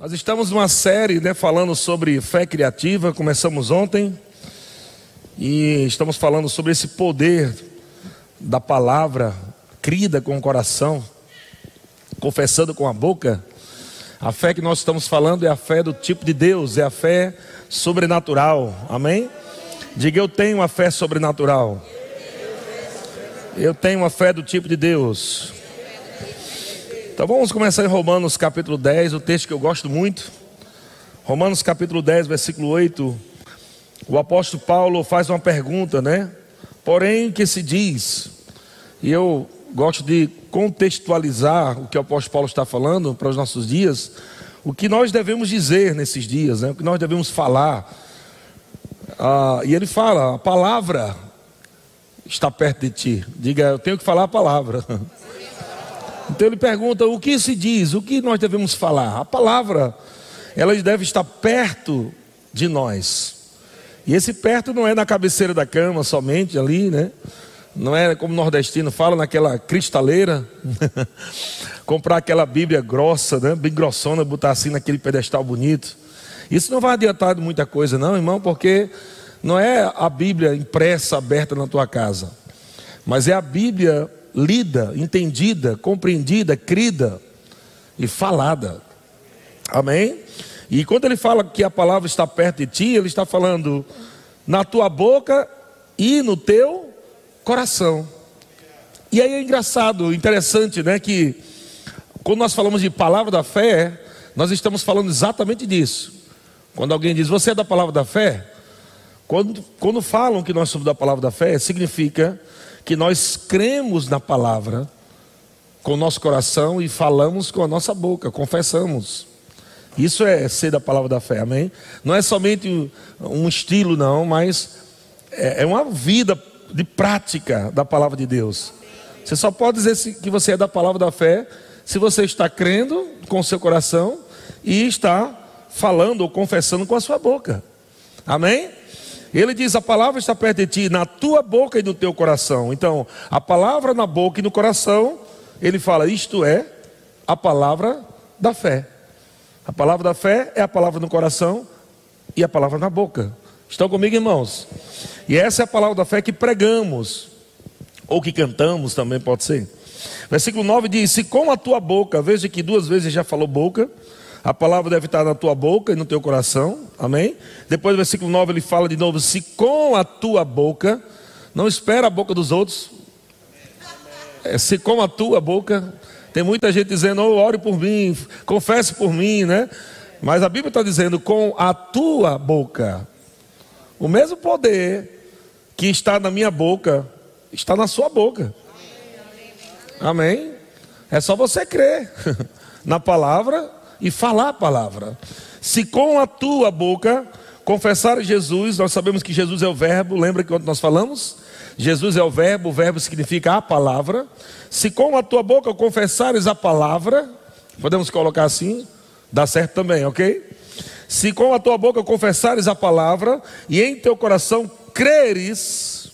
Nós estamos numa série né, falando sobre fé criativa, começamos ontem, e estamos falando sobre esse poder da palavra, crida com o coração, confessando com a boca. A fé que nós estamos falando é a fé do tipo de Deus, é a fé sobrenatural, amém? Diga eu tenho uma fé sobrenatural, eu tenho uma fé do tipo de Deus. Então vamos começar em Romanos capítulo 10, o texto que eu gosto muito. Romanos capítulo 10, versículo 8. O apóstolo Paulo faz uma pergunta, né? Porém, que se diz, e eu gosto de contextualizar o que o apóstolo Paulo está falando para os nossos dias, o que nós devemos dizer nesses dias, né? o que nós devemos falar. Ah, e ele fala: a palavra está perto de ti. Diga, eu tenho que falar a palavra. Então ele pergunta: o que se diz? O que nós devemos falar? A palavra, ela deve estar perto de nós. E esse perto não é na cabeceira da cama somente ali, né? Não é como nordestino fala, naquela cristaleira. Comprar aquela Bíblia grossa, né? bem grossona, botar assim naquele pedestal bonito. Isso não vai adiantar de muita coisa, não, irmão, porque não é a Bíblia impressa, aberta na tua casa, mas é a Bíblia lida, entendida, compreendida, crida e falada. Amém? E quando ele fala que a palavra está perto de ti, ele está falando na tua boca e no teu coração. E aí é engraçado, interessante, né? Que quando nós falamos de palavra da fé, nós estamos falando exatamente disso. Quando alguém diz, você é da palavra da fé? Quando, quando falam que nós somos da palavra da fé, significa que nós cremos na palavra com o nosso coração e falamos com a nossa boca, confessamos. Isso é ser da palavra da fé, amém? Não é somente um estilo, não, mas é, é uma vida de prática da palavra de Deus. Você só pode dizer que você é da palavra da fé se você está crendo com o seu coração e está falando ou confessando com a sua boca. Amém? Ele diz: A palavra está perto de ti, na tua boca e no teu coração. Então, a palavra na boca e no coração, ele fala: Isto é a palavra da fé. A palavra da fé é a palavra no coração e a palavra na boca. Estão comigo, irmãos? E essa é a palavra da fé que pregamos, ou que cantamos também pode ser. Versículo 9 diz: Se com a tua boca, veja que duas vezes já falou boca, a palavra deve estar na tua boca e no teu coração. Amém? Depois do versículo 9 ele fala de novo: se com a tua boca, não espera a boca dos outros. É, se com a tua boca, tem muita gente dizendo, oh, ore por mim, confesse por mim, né? Mas a Bíblia está dizendo, com a tua boca. O mesmo poder que está na minha boca, está na sua boca. Amém? É só você crer na palavra e falar a palavra. Se com a tua boca confessar Jesus, nós sabemos que Jesus é o Verbo, lembra que nós falamos? Jesus é o Verbo, o Verbo significa a palavra. Se com a tua boca confessares a palavra, podemos colocar assim, dá certo também, ok? Se com a tua boca confessares a palavra e em teu coração creres,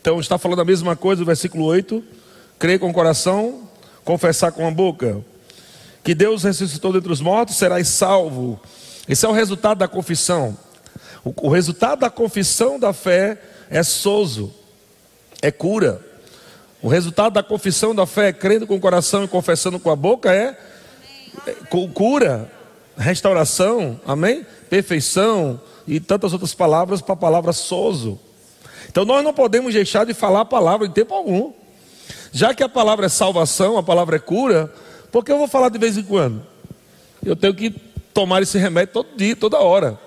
então está falando a mesma coisa do versículo 8: crer com o coração, confessar com a boca que Deus ressuscitou dentre os mortos, serás salvo. Esse é o resultado da confissão. O, resultado da confissão da fé é sozo, é cura. O resultado da confissão da fé, crendo com o coração e confessando com a boca, é, é cura, restauração, amém? Perfeição e tantas outras palavras para a palavra sozo. Então nós não podemos deixar de falar a palavra em tempo algum. Já que a palavra é salvação, a palavra é cura, porque eu vou falar de vez em quando. Eu tenho que tomar esse remédio todo dia, toda hora.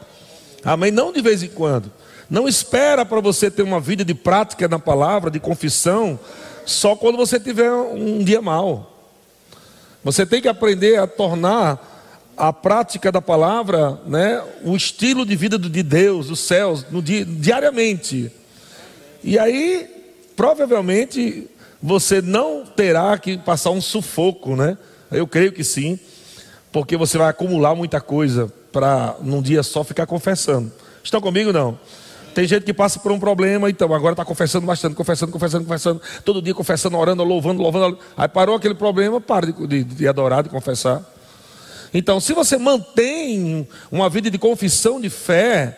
Amém? Não de vez em quando. Não espera para você ter uma vida de prática na palavra, de confissão, só quando você tiver um dia mal. Você tem que aprender a tornar a prática da palavra, né, o estilo de vida de Deus, dos céus, no dia, diariamente. E aí, provavelmente, você não terá que passar um sufoco, né? Eu creio que sim, porque você vai acumular muita coisa para num dia só ficar confessando. Estão comigo não? Tem gente que passa por um problema, então agora está confessando bastante, confessando, confessando, confessando, todo dia confessando, orando, louvando, louvando. Aí parou aquele problema, para de, de, de adorar, de confessar. Então, se você mantém uma vida de confissão de fé,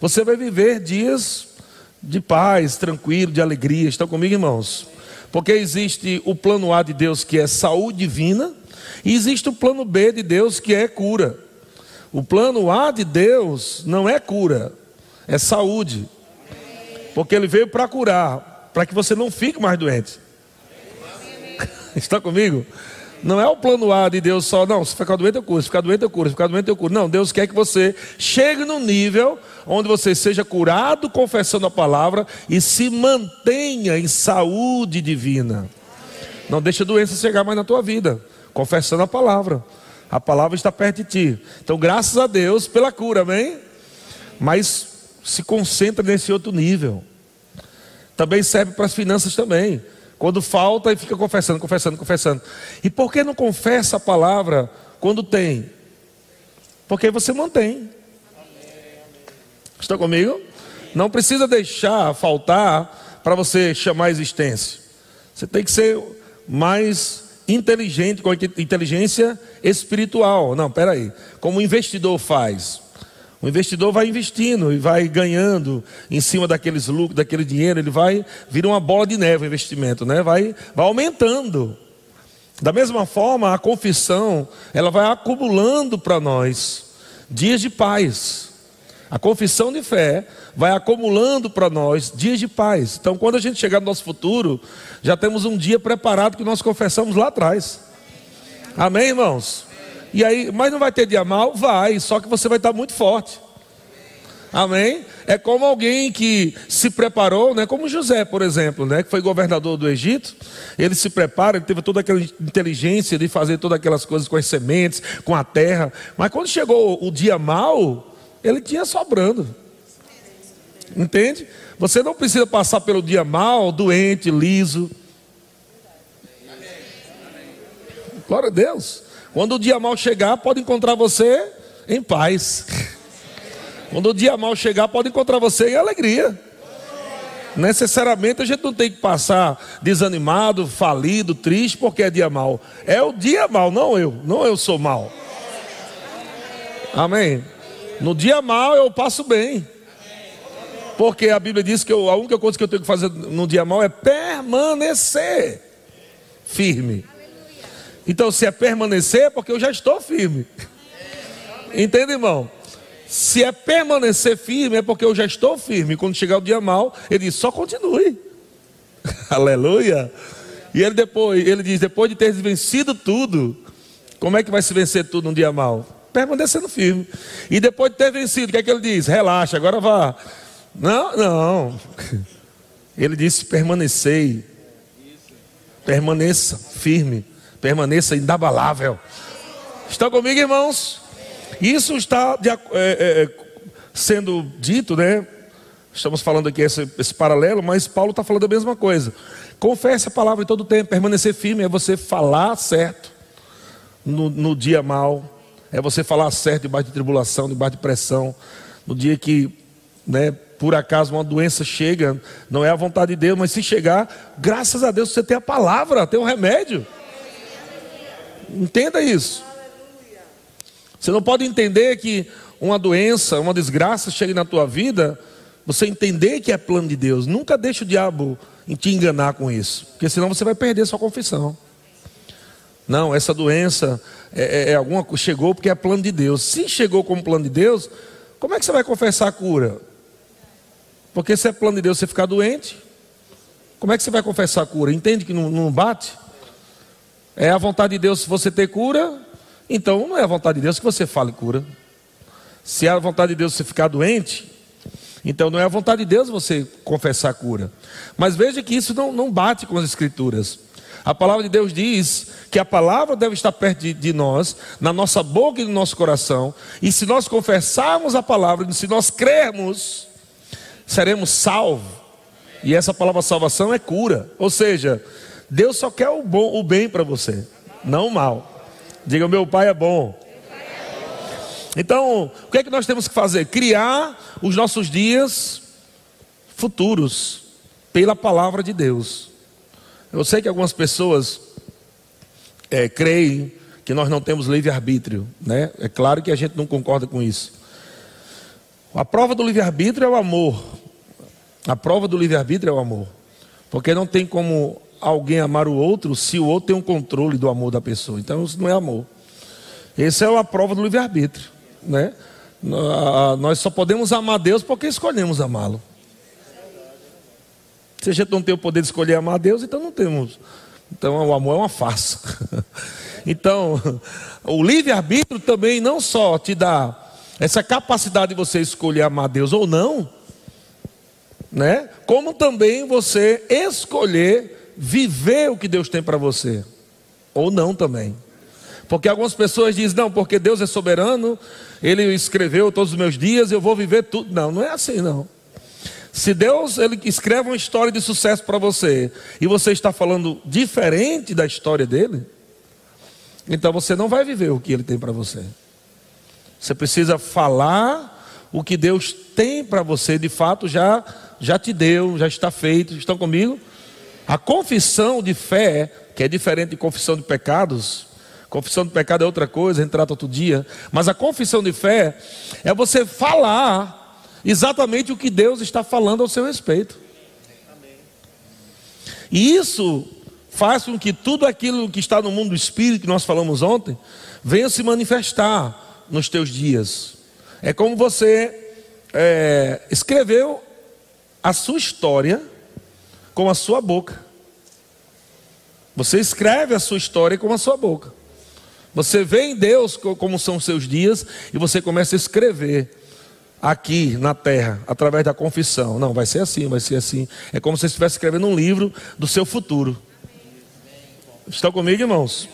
você vai viver dias de paz, tranquilo, de alegria. Estão comigo, irmãos? Porque existe o plano A de Deus, que é saúde divina, e existe o plano B de Deus, que é cura. O plano A de Deus não é cura, é saúde. Porque ele veio para curar, para que você não fique mais doente. Está comigo? Não é o plano A de Deus só, não, se ficar doente eu curo, se ficar doente eu curo, se ficar doente eu curo. Não, Deus quer que você chegue no nível onde você seja curado confessando a palavra e se mantenha em saúde divina. Não deixa a doença chegar mais na tua vida, confessando a palavra. A palavra está perto de ti. Então, graças a Deus pela cura, amém? Mas se concentra nesse outro nível. Também serve para as finanças também. Quando falta e fica confessando, confessando, confessando. E por que não confessa a palavra quando tem? Porque você mantém. Está comigo? Não precisa deixar faltar para você chamar a existência. Você tem que ser mais inteligente, com inteligência espiritual. Não, peraí. Como o investidor faz. O investidor vai investindo e vai ganhando em cima daqueles lucros, daquele dinheiro, ele vai vir uma bola de neve o investimento, né? Vai, vai aumentando. Da mesma forma, a confissão, ela vai acumulando para nós dias de paz. A confissão de fé vai acumulando para nós dias de paz. Então, quando a gente chegar no nosso futuro, já temos um dia preparado que nós confessamos lá atrás. Amém, irmãos? E aí, mas não vai ter dia mal? Vai, só que você vai estar muito forte. Amém? É como alguém que se preparou, né? Como José, por exemplo, né? Que foi governador do Egito. Ele se prepara, ele teve toda aquela inteligência de fazer todas aquelas coisas com as sementes, com a terra. Mas quando chegou o dia mal, ele tinha sobrando. Entende? Você não precisa passar pelo dia mal, doente, liso. Glória a Deus. Quando o dia mal chegar, pode encontrar você em paz. Quando o dia mal chegar, pode encontrar você em alegria. Necessariamente a gente não tem que passar desanimado, falido, triste, porque é dia mal. É o dia mal, não eu. Não eu sou mal. Amém. No dia mal eu passo bem. Porque a Bíblia diz que eu, a única coisa que eu tenho que fazer no dia mal é permanecer firme. Então, se é permanecer, é porque eu já estou firme. Entende, irmão? Se é permanecer firme, é porque eu já estou firme. Quando chegar o dia mal, ele diz: só continue. Aleluia. E ele depois, ele diz: depois de ter vencido tudo, como é que vai se vencer tudo num dia mal? Permanecendo firme. E depois de ter vencido, o que é que ele diz? Relaxa, agora vá. Não, não. Ele disse: permanecei. Permaneça firme permaneça inabalável. Estão comigo, irmãos? Isso está de, é, é, é, sendo dito, né? Estamos falando aqui esse, esse paralelo, mas Paulo está falando a mesma coisa. Confesse a palavra em todo tempo, permanecer firme é você falar certo no, no dia mal, é você falar certo debaixo de tribulação, debaixo de pressão, no dia que, né, por acaso uma doença chega, não é a vontade de Deus, mas se chegar, graças a Deus você tem a palavra, tem o remédio. Entenda isso. Você não pode entender que uma doença, uma desgraça chegue na tua vida, você entender que é plano de Deus. Nunca deixe o diabo te enganar com isso, porque senão você vai perder sua confissão. Não, essa doença é, é, é alguma chegou porque é plano de Deus. Se chegou como plano de Deus, como é que você vai confessar a cura? Porque se é plano de Deus você ficar doente, como é que você vai confessar a cura? Entende que não, não bate? É a vontade de Deus você ter cura, então não é a vontade de Deus que você fale cura. Se é a vontade de Deus você ficar doente, então não é a vontade de Deus você confessar cura. Mas veja que isso não, não bate com as Escrituras. A palavra de Deus diz que a palavra deve estar perto de, de, nós, na nossa boca e no nosso coração, e se nós confessarmos a palavra, se nós crermos, seremos salvos. E essa palavra salvação é cura. Ou seja, Deus só quer o bom, o bem para você, não o mal. Diga, meu pai é bom. Então, o que é que nós temos que fazer? Criar os nossos dias futuros pela palavra de Deus. Eu sei que algumas pessoas é, creem que nós não temos livre-arbítrio, né? É claro que a gente não concorda com isso. A prova do livre-arbítrio é o amor. A prova do livre-arbítrio é o amor. Porque não tem como alguém amar o outro se o outro tem um controle do amor da pessoa. Então isso não é amor. Essa é a prova do livre-arbítrio, né? Nós só podemos amar Deus porque escolhemos amá-lo. Se a gente não tem o poder de escolher amar Deus, então não temos. Então o amor é uma farsa. Então, o livre-arbítrio também não só te dá essa capacidade de você escolher amar Deus ou não, né? Como também você escolher viver o que Deus tem para você, ou não também. Porque algumas pessoas dizem, não, porque Deus é soberano, Ele escreveu todos os meus dias, eu vou viver tudo. Não, não é assim não. Se Deus ele escreve uma história de sucesso para você e você está falando diferente da história dele, então você não vai viver o que ele tem para você. Você precisa falar o que Deus tem para você, de fato já já te deu, já está feito. Estão comigo? A confissão de fé, que é diferente de confissão de pecados, confissão de pecado é outra coisa, a gente trata outro dia, mas a confissão de fé é você falar exatamente o que Deus está falando ao seu respeito. E isso faz com que tudo aquilo que está no mundo do espírito, que nós falamos ontem, venha se manifestar nos teus dias. É como você é, escreveu a sua história com a sua boca. Você escreve a sua história com a sua boca. Você vê em Deus como são os seus dias e você começa a escrever aqui na terra, através da confissão. Não, vai ser assim, vai ser assim. É como se você estivesse escrevendo um livro do seu futuro. Estão comigo, irmãos?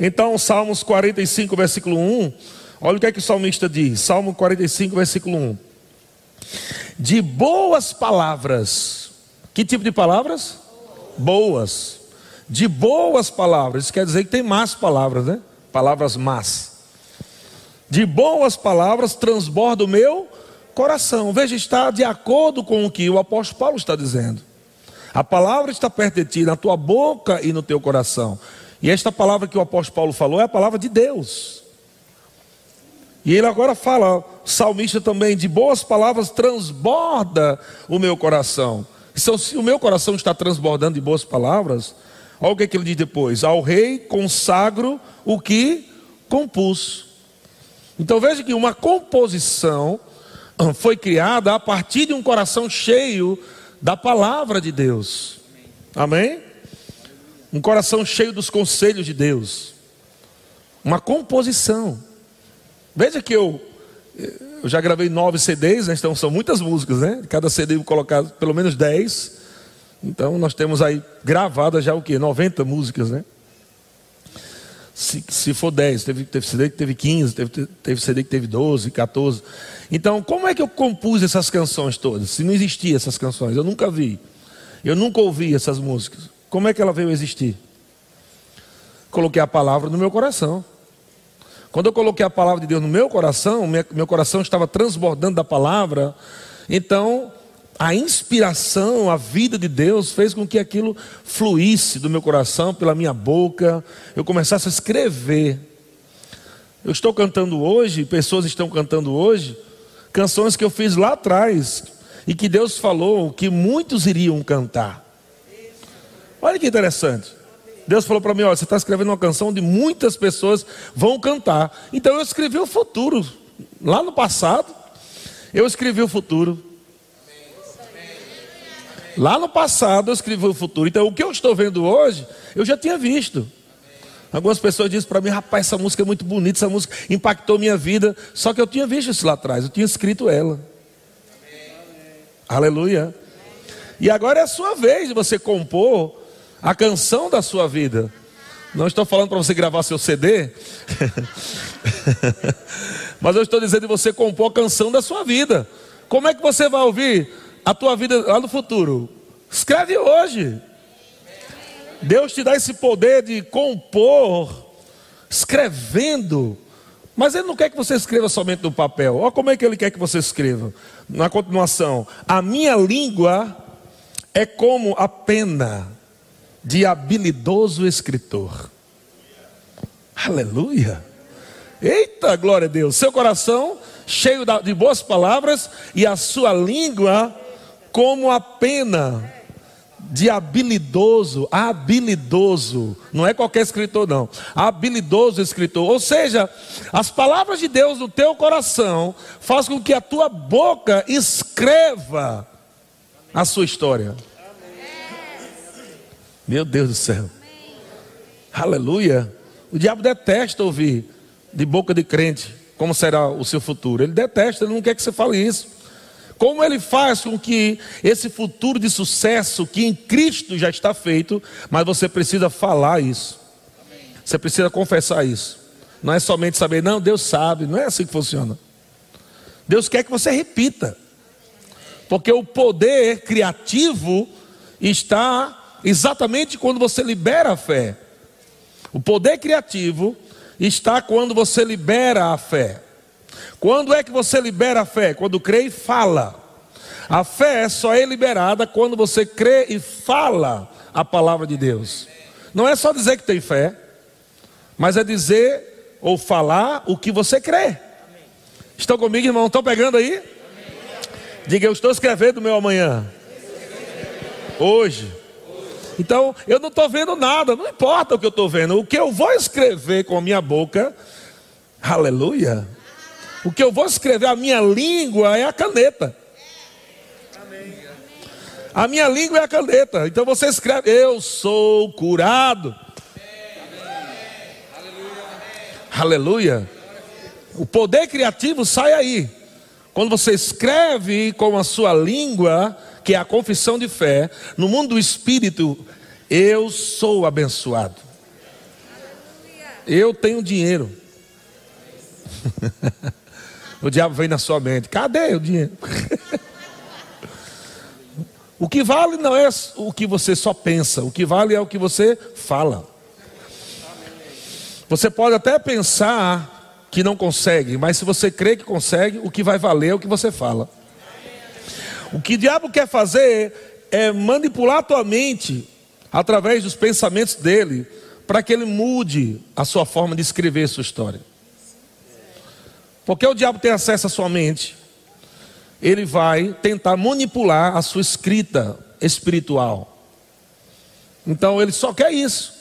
Então, Salmos 45, versículo 1. Olha o que é que o salmista diz. Salmo 45, versículo 1. De boas palavras. Que tipo de palavras? Boas. De boas palavras. Isso quer dizer que tem más palavras, né? Palavras más. De boas palavras transborda o meu coração. Veja, está de acordo com o que o apóstolo Paulo está dizendo. A palavra está perto de ti, na tua boca e no teu coração. E esta palavra que o apóstolo Paulo falou é a palavra de Deus. E ele agora fala, salmista também, de boas palavras transborda o meu coração. Então, se o meu coração está transbordando de boas palavras, olha o que, é que ele diz depois: Ao rei consagro o que compus. Então veja que uma composição foi criada a partir de um coração cheio da palavra de Deus. Amém? Um coração cheio dos conselhos de Deus. Uma composição. Veja que eu, eu já gravei nove CDs, né? então são muitas músicas, né? Cada CD eu vou colocar pelo menos dez. Então nós temos aí gravadas já o que? 90 músicas, né? Se, se for 10, teve, teve CD que teve 15, teve, teve CD que teve 12, 14. Então, como é que eu compus essas canções todas? Se não existiam essas canções, eu nunca vi. Eu nunca ouvi essas músicas. Como é que ela veio existir? Coloquei a palavra no meu coração. Quando eu coloquei a palavra de Deus no meu coração, meu coração estava transbordando da palavra. Então, a inspiração, a vida de Deus fez com que aquilo fluísse do meu coração, pela minha boca, eu começasse a escrever. Eu estou cantando hoje, pessoas estão cantando hoje, canções que eu fiz lá atrás e que Deus falou que muitos iriam cantar. Olha que interessante. Deus falou para mim: olha, você está escrevendo uma canção onde muitas pessoas vão cantar. Então eu escrevi o futuro. Lá no passado, eu escrevi o futuro. Lá no passado eu escrevi o futuro. Então o que eu estou vendo hoje, eu já tinha visto. Algumas pessoas dizem para mim, rapaz, essa música é muito bonita, essa música impactou minha vida. Só que eu tinha visto isso lá atrás, eu tinha escrito ela. Amém. Aleluia. E agora é a sua vez de você compor a canção da sua vida. Não estou falando para você gravar seu CD, mas eu estou dizendo de você compor a canção da sua vida. Como é que você vai ouvir a tua vida lá no futuro. Escreve hoje. Deus te dá esse poder de compor, escrevendo. Mas Ele não quer que você escreva somente no papel. Olha como é que Ele quer que você escreva. Na continuação, a minha língua é como a pena de habilidoso escritor. Aleluia. Eita, glória a Deus. Seu coração cheio de boas palavras e a sua língua como a pena de habilidoso, habilidoso, não é qualquer escritor não, habilidoso escritor, ou seja, as palavras de Deus no teu coração faz com que a tua boca escreva a sua história. Meu Deus do céu. Aleluia. O diabo detesta ouvir de boca de crente como será o seu futuro. Ele detesta, ele não quer que você fale isso. Como ele faz com que esse futuro de sucesso que em Cristo já está feito, mas você precisa falar isso. Você precisa confessar isso. Não é somente saber, não, Deus sabe, não é assim que funciona. Deus quer que você repita. Porque o poder criativo está exatamente quando você libera a fé. O poder criativo está quando você libera a fé. Quando é que você libera a fé? Quando crê e fala. A fé só é liberada quando você crê e fala a palavra de Deus. Não é só dizer que tem fé, mas é dizer ou falar o que você crê. Estão comigo, irmão? Estão pegando aí? Diga, eu estou escrevendo o meu amanhã. Hoje. Então, eu não estou vendo nada, não importa o que eu estou vendo. O que eu vou escrever com a minha boca, aleluia, o que eu vou escrever, a minha língua é a caneta. A minha língua é a caneta. Então você escreve: Eu sou curado. Aleluia. O poder criativo sai aí. Quando você escreve com a sua língua, que é a confissão de fé, no mundo do espírito, eu sou abençoado. Eu tenho dinheiro. O diabo vem na sua mente: cadê o dinheiro? o que vale não é o que você só pensa, o que vale é o que você fala. Você pode até pensar que não consegue, mas se você crê que consegue, o que vai valer é o que você fala. O que o diabo quer fazer é manipular a tua mente através dos pensamentos dele, para que ele mude a sua forma de escrever a sua história. Porque o diabo tem acesso à sua mente, ele vai tentar manipular a sua escrita espiritual. Então ele só quer isso.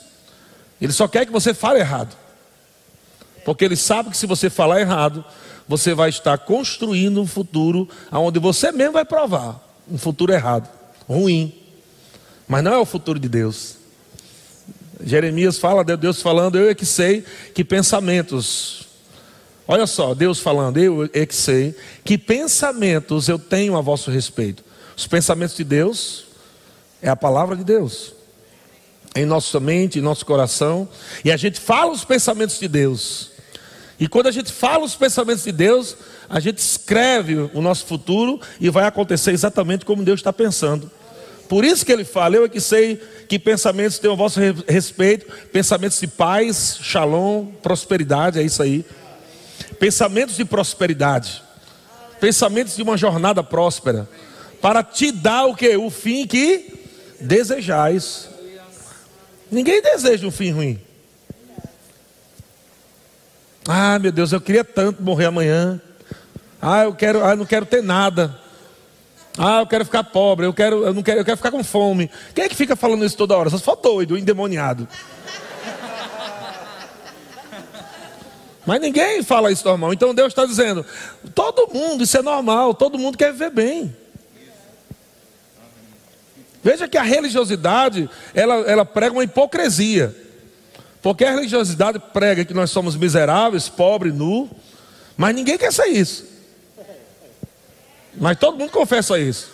Ele só quer que você fale errado. Porque ele sabe que se você falar errado, você vai estar construindo um futuro onde você mesmo vai provar um futuro errado, ruim. Mas não é o futuro de Deus. Jeremias fala, Deus falando, eu é que sei que pensamentos Olha só, Deus falando, eu é que sei que pensamentos eu tenho a vosso respeito. Os pensamentos de Deus é a palavra de Deus. Em nossa mente, em nosso coração, e a gente fala os pensamentos de Deus. E quando a gente fala os pensamentos de Deus, a gente escreve o nosso futuro e vai acontecer exatamente como Deus está pensando. Por isso que ele fala, eu é que sei que pensamentos têm o vosso respeito, pensamentos de paz, shalom, prosperidade, é isso aí pensamentos de prosperidade, pensamentos de uma jornada próspera, para te dar o que? O fim que desejais. Ninguém deseja um fim ruim. Ah, meu Deus, eu queria tanto morrer amanhã. Ah, eu quero, ah, eu não quero ter nada. Ah, eu quero ficar pobre, eu quero, eu não quero, eu quero ficar com fome. Quem é que fica falando isso toda hora? Só se for doido, endemoniado. Mas ninguém fala isso normal. Então Deus está dizendo: todo mundo, isso é normal, todo mundo quer viver bem. Veja que a religiosidade, ela, ela prega uma hipocrisia. Porque a religiosidade prega que nós somos miseráveis, pobres, nu, mas ninguém quer ser isso. Mas todo mundo confessa isso.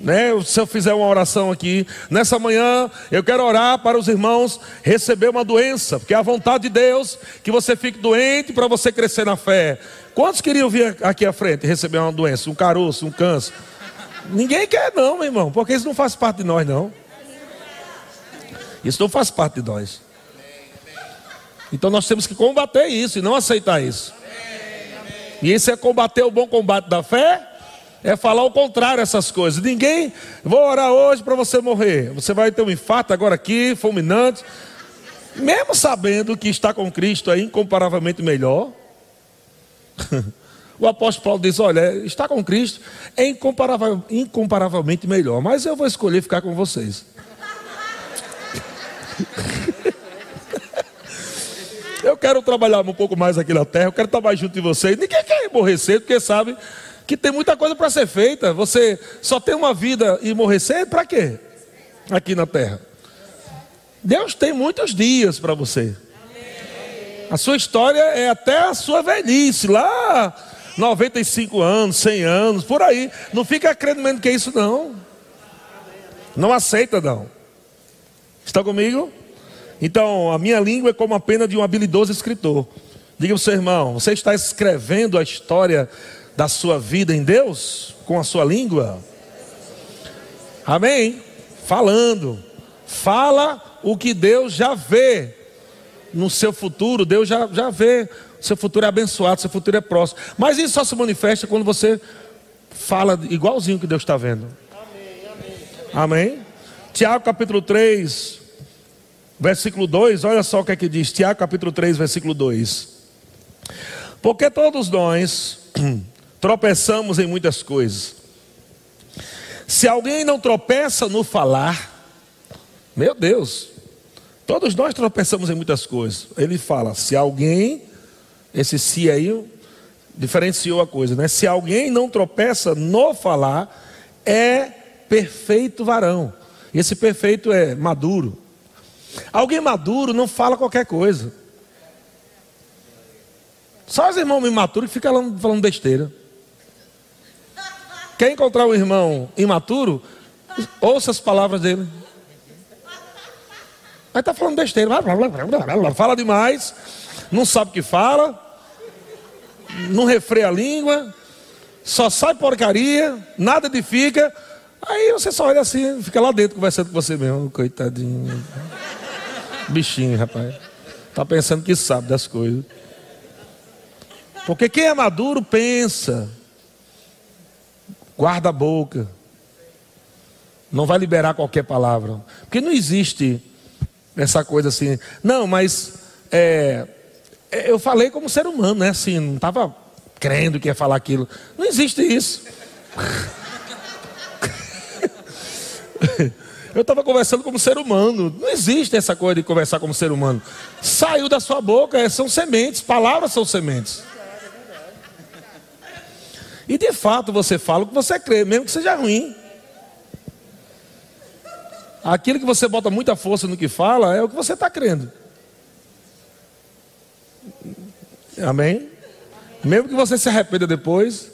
Né? Se eu fizer uma oração aqui, nessa manhã eu quero orar para os irmãos receber uma doença, porque é a vontade de Deus que você fique doente para você crescer na fé. Quantos queriam vir aqui à frente receber uma doença, um caroço, um câncer? Ninguém quer, não, meu irmão, porque isso não faz parte de nós, não. Isso não faz parte de nós. Então nós temos que combater isso e não aceitar isso. E isso é combater o bom combate da fé é falar o contrário essas coisas. Ninguém, vou orar hoje para você morrer. Você vai ter um infarto agora aqui, fulminante. Mesmo sabendo que está com Cristo é incomparavelmente melhor. O apóstolo Paulo diz: Olha, está com Cristo é incomparável, incomparavelmente melhor, mas eu vou escolher ficar com vocês. Eu quero trabalhar um pouco mais aqui na terra, eu quero estar mais junto de vocês. Ninguém quer morrer cedo, porque sabe que tem muita coisa para ser feita. Você só tem uma vida e morrer cedo, para quê? Aqui na terra. Deus tem muitos dias para você. A sua história é até a sua velhice, lá 95 anos, 100 anos, por aí. Não fica acreditando que é isso, não. Não aceita, não. Está comigo? Então, a minha língua é como a pena de um habilidoso escritor. Diga para o seu irmão: você está escrevendo a história da sua vida em Deus com a sua língua? Amém? Falando. Fala o que Deus já vê no seu futuro, Deus já, já vê. Seu futuro é abençoado, seu futuro é próximo. Mas isso só se manifesta quando você fala igualzinho que Deus está vendo. Amém, amém. Amém? Tiago capítulo 3, versículo 2, olha só o que é que diz. Tiago capítulo 3, versículo 2. Porque todos nós tropeçamos em muitas coisas. Se alguém não tropeça no falar, meu Deus, todos nós tropeçamos em muitas coisas. Ele fala: se alguém, esse se aí diferenciou a coisa, né? Se alguém não tropeça no falar, é perfeito varão. Esse perfeito é maduro. Alguém maduro não fala qualquer coisa. Só os irmãos imaturos que ficam falando besteira. Quer encontrar um irmão imaturo? Ouça as palavras dele. Aí está falando besteira. Fala demais. Não sabe o que fala. Não refreia a língua. Só sai porcaria. Nada edifica. Aí você só olha assim, fica lá dentro conversando com você mesmo. Coitadinho. Bichinho, rapaz. Está pensando que sabe das coisas. Porque quem é maduro pensa, guarda a boca, não vai liberar qualquer palavra. Porque não existe essa coisa assim. Não, mas é, é eu falei como ser humano, né? Assim, não estava crendo que ia falar aquilo. Não existe isso. Eu estava conversando como ser humano. Não existe essa coisa de conversar como ser humano. Saiu da sua boca, são sementes, palavras são sementes. E de fato você fala o que você crê, mesmo que seja ruim. Aquilo que você bota muita força no que fala é o que você está crendo. Amém? Mesmo que você se arrependa depois,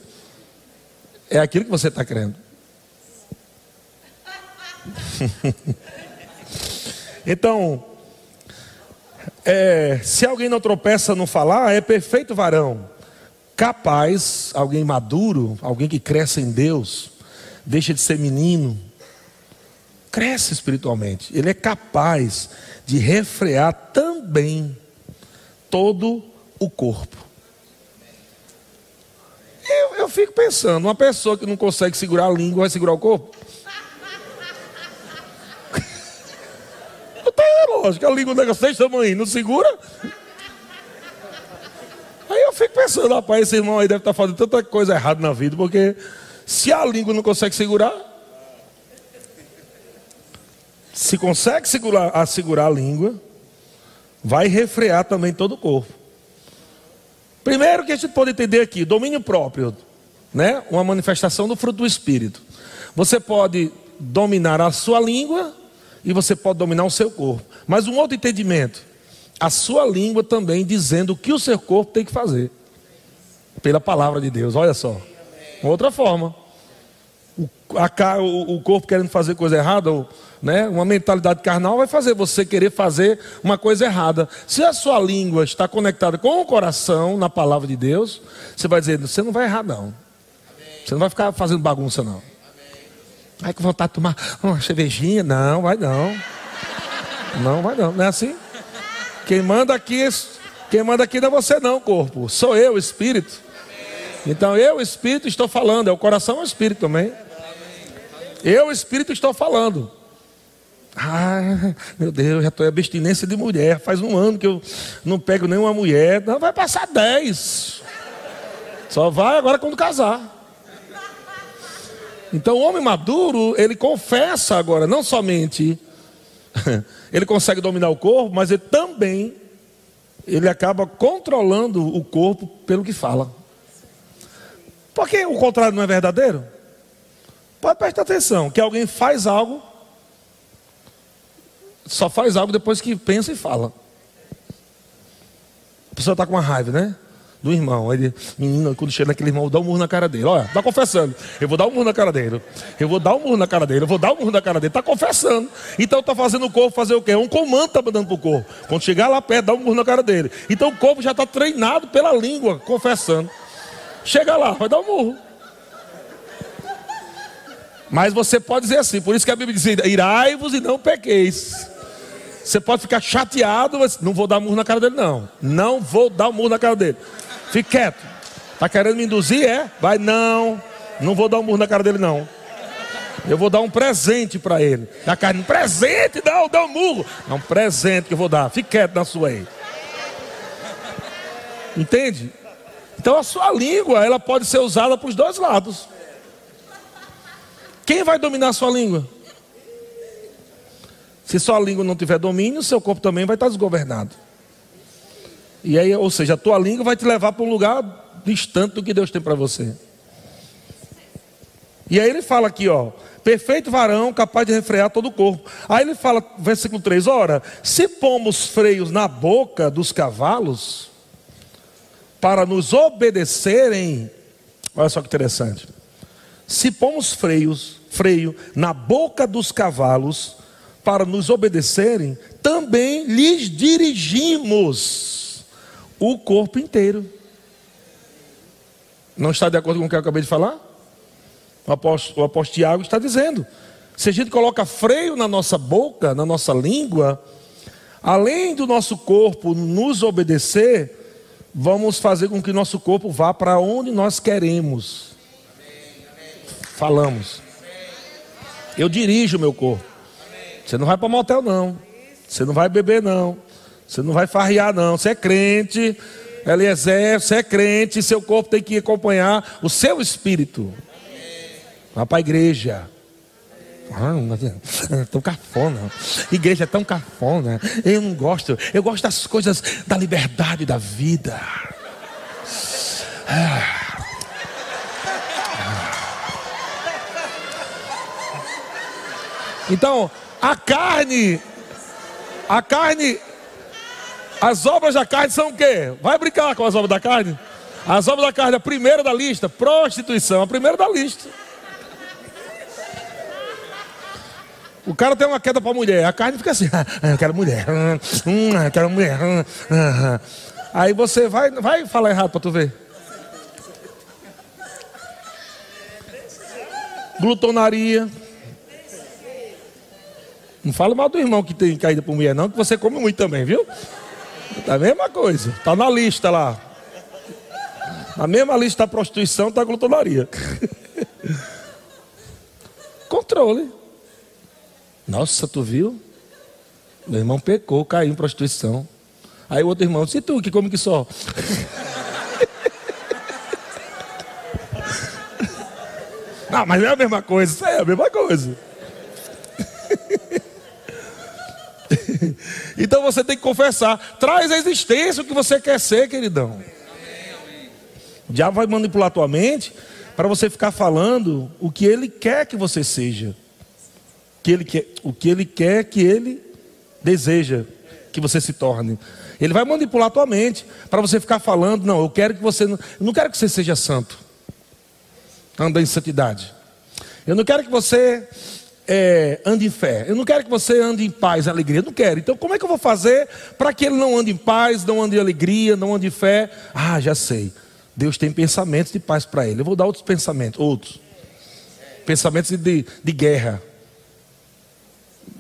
é aquilo que você está crendo. então, é, se alguém não tropeça no falar, é perfeito varão, capaz, alguém maduro, alguém que cresce em Deus, deixa de ser menino, cresce espiritualmente, ele é capaz de refrear também todo o corpo. Eu, eu fico pensando, uma pessoa que não consegue segurar a língua vai segurar o corpo? lógico, a língua negócio desse tamanho, não segura? Aí eu fico pensando, rapaz, esse irmão aí deve estar fazendo tanta coisa errada na vida, porque se a língua não consegue segurar, se consegue segurar a, segurar a língua, vai refrear também todo o corpo. Primeiro que a gente pode entender aqui, domínio próprio, né? Uma manifestação do fruto do espírito. Você pode dominar a sua língua e você pode dominar o seu corpo. Mas um outro entendimento, a sua língua também dizendo o que o seu corpo tem que fazer. Pela palavra de Deus, olha só. Outra forma. O, a, o corpo querendo fazer coisa errada, ou, né, uma mentalidade carnal vai fazer você querer fazer uma coisa errada. Se a sua língua está conectada com o coração na palavra de Deus, você vai dizer: você não vai errar, não. Você não vai ficar fazendo bagunça, não. Vai com vontade de tomar uma cervejinha? Não, vai não. Não vai não, não é assim? Quem manda aqui, quem manda aqui não é você não, corpo. Sou eu, espírito. Então eu, espírito, estou falando. É o coração, é o espírito também. Eu, espírito, estou falando. Ah, meu Deus, já estou em abstinência de mulher. Faz um ano que eu não pego nenhuma mulher. Não, vai passar dez. Só vai agora quando casar. Então, o homem maduro, ele confessa agora, não somente ele consegue dominar o corpo, mas ele também ele acaba controlando o corpo pelo que fala. Porque o contrário não é verdadeiro? Pode prestar atenção, que alguém faz algo, só faz algo depois que pensa e fala. A pessoa está com uma raiva, né? Do irmão. Ele, menino, quando chega naquele irmão, dá um murro na cara dele. Olha, está confessando. Eu vou dar um murro na cara dele. Eu vou dar um murro na cara dele. Eu vou dar um murro na cara dele. Está confessando. Então está fazendo o corpo fazer o quê? Um comando está mandando para o corpo. Quando chegar lá perto, dá um murro na cara dele. Então o corpo já está treinado pela língua, confessando. Chega lá, vai dar um murro. Mas você pode dizer assim, por isso que a Bíblia diz: irai-vos e não pequeis. Você pode ficar chateado, mas não vou dar murro na cara dele, não. Não vou dar um murro na cara dele. Fique quieto. Está querendo me induzir? É? Vai, não. Não vou dar um murro na cara dele, não. Eu vou dar um presente para ele. Da carne, um presente, não, dá um murro. É um presente que eu vou dar. Fique quieto na sua aí. Entende? Então a sua língua, ela pode ser usada para os dois lados. Quem vai dominar a sua língua? Se sua língua não tiver domínio, seu corpo também vai estar desgovernado. E aí, ou seja, a tua língua vai te levar para um lugar distante do que Deus tem para você. E aí ele fala aqui, ó, perfeito varão, capaz de refrear todo o corpo. Aí ele fala, versículo 3, ora, se pomos freios na boca dos cavalos, para nos obedecerem, olha só que interessante. Se pomos freios, freio na boca dos cavalos, para nos obedecerem, também lhes dirigimos o corpo inteiro. Não está de acordo com o que eu acabei de falar? O apóstolo, o apóstolo Tiago está dizendo: se a gente coloca freio na nossa boca, na nossa língua, além do nosso corpo nos obedecer, vamos fazer com que nosso corpo vá para onde nós queremos. Falamos. Eu dirijo o meu corpo. Você não vai para motel, não. Você não vai beber, não. Você não vai farrear, não. Você é crente, Eliezer, você é crente, seu corpo tem que acompanhar o seu espírito. Vá para a igreja. Ah, é tão cafona. Igreja é tão cafona. Eu não gosto. Eu gosto das coisas da liberdade da vida. Ah. Então, a carne, a carne as obras da carne são o quê? Vai brincar com as obras da carne? As obras da carne, a primeira da lista, prostituição, a primeira da lista. O cara tem uma queda para mulher, a carne fica assim, ah, eu quero mulher, hum, eu quero mulher. Hum, hum. Aí você vai, vai falar errado para tu ver. Glutonaria. Não fala mal do irmão que tem caída por mulher, não, que você come muito também, viu? Tá a mesma coisa. Está na lista lá. Na mesma lista da prostituição está a glutonaria. Controle. Nossa, tu viu? Meu irmão pecou, caiu em prostituição. Aí o outro irmão disse, e tu que come que só? Não, mas é a mesma coisa, é a mesma coisa. Então você tem que confessar. Traz a existência o que você quer ser, queridão. O diabo vai manipular a tua mente para você ficar falando o que ele quer que você seja. Que ele quer, o que ele quer que ele deseja que você se torne. Ele vai manipular a tua mente para você ficar falando, não, eu quero que você, eu não quero que você seja santo. Anda em santidade. Eu não quero que você é, ande em fé. Eu não quero que você ande em paz, alegria. Eu não quero. Então, como é que eu vou fazer para que ele não ande em paz, não ande em alegria, não ande em fé? Ah, já sei. Deus tem pensamentos de paz para ele. Eu vou dar outros pensamentos, outros. Pensamentos de, de guerra,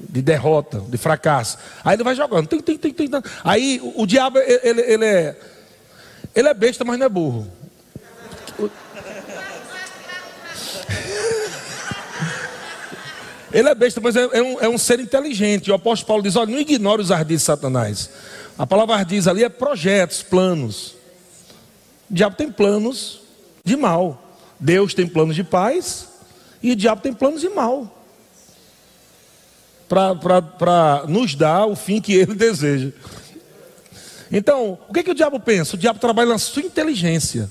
de derrota, de fracasso. Aí ele vai jogando. Aí o, o diabo, ele, ele, é, ele é besta, mas não é burro. Ele é besta, mas é, é, um, é um, ser inteligente. O apóstolo Paulo diz: olha, não ignore os ardis de Satanás. A palavra ardis ali é projetos, planos. O diabo tem planos de mal. Deus tem planos de paz e o diabo tem planos de mal. Para nos dar o fim que ele deseja. Então, o que, que o diabo pensa? O diabo trabalha na sua inteligência.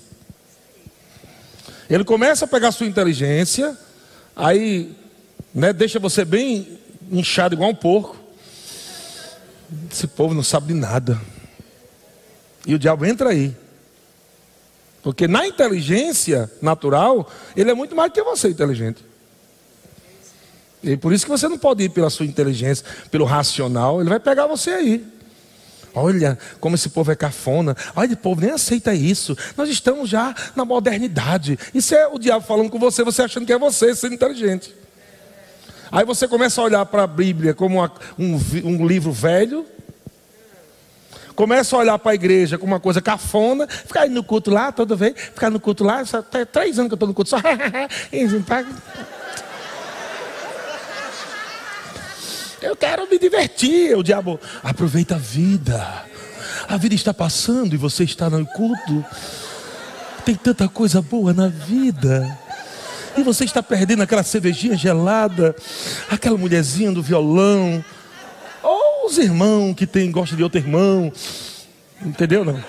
Ele começa a pegar a sua inteligência, aí né, deixa você bem inchado igual um porco. Esse povo não sabe de nada. E o diabo entra aí. Porque na inteligência natural, ele é muito mais do que você inteligente. E por isso que você não pode ir pela sua inteligência, pelo racional, ele vai pegar você aí. Olha como esse povo é cafona. Olha, esse povo nem aceita isso. Nós estamos já na modernidade. Isso é o diabo falando com você, você achando que é você, sendo inteligente. Aí você começa a olhar para a Bíblia como uma, um, um livro velho, começa a olhar para a igreja como uma coisa cafona, ficar no culto lá toda vez, ficar no culto lá, só, tem três anos que eu estou no culto, só. eu quero me divertir. O diabo, aproveita a vida. A vida está passando e você está no culto. Tem tanta coisa boa na vida. E você está perdendo aquela cervejinha gelada, aquela mulherzinha do violão, ou os irmãos que tem, gosta de outro irmão. Entendeu não?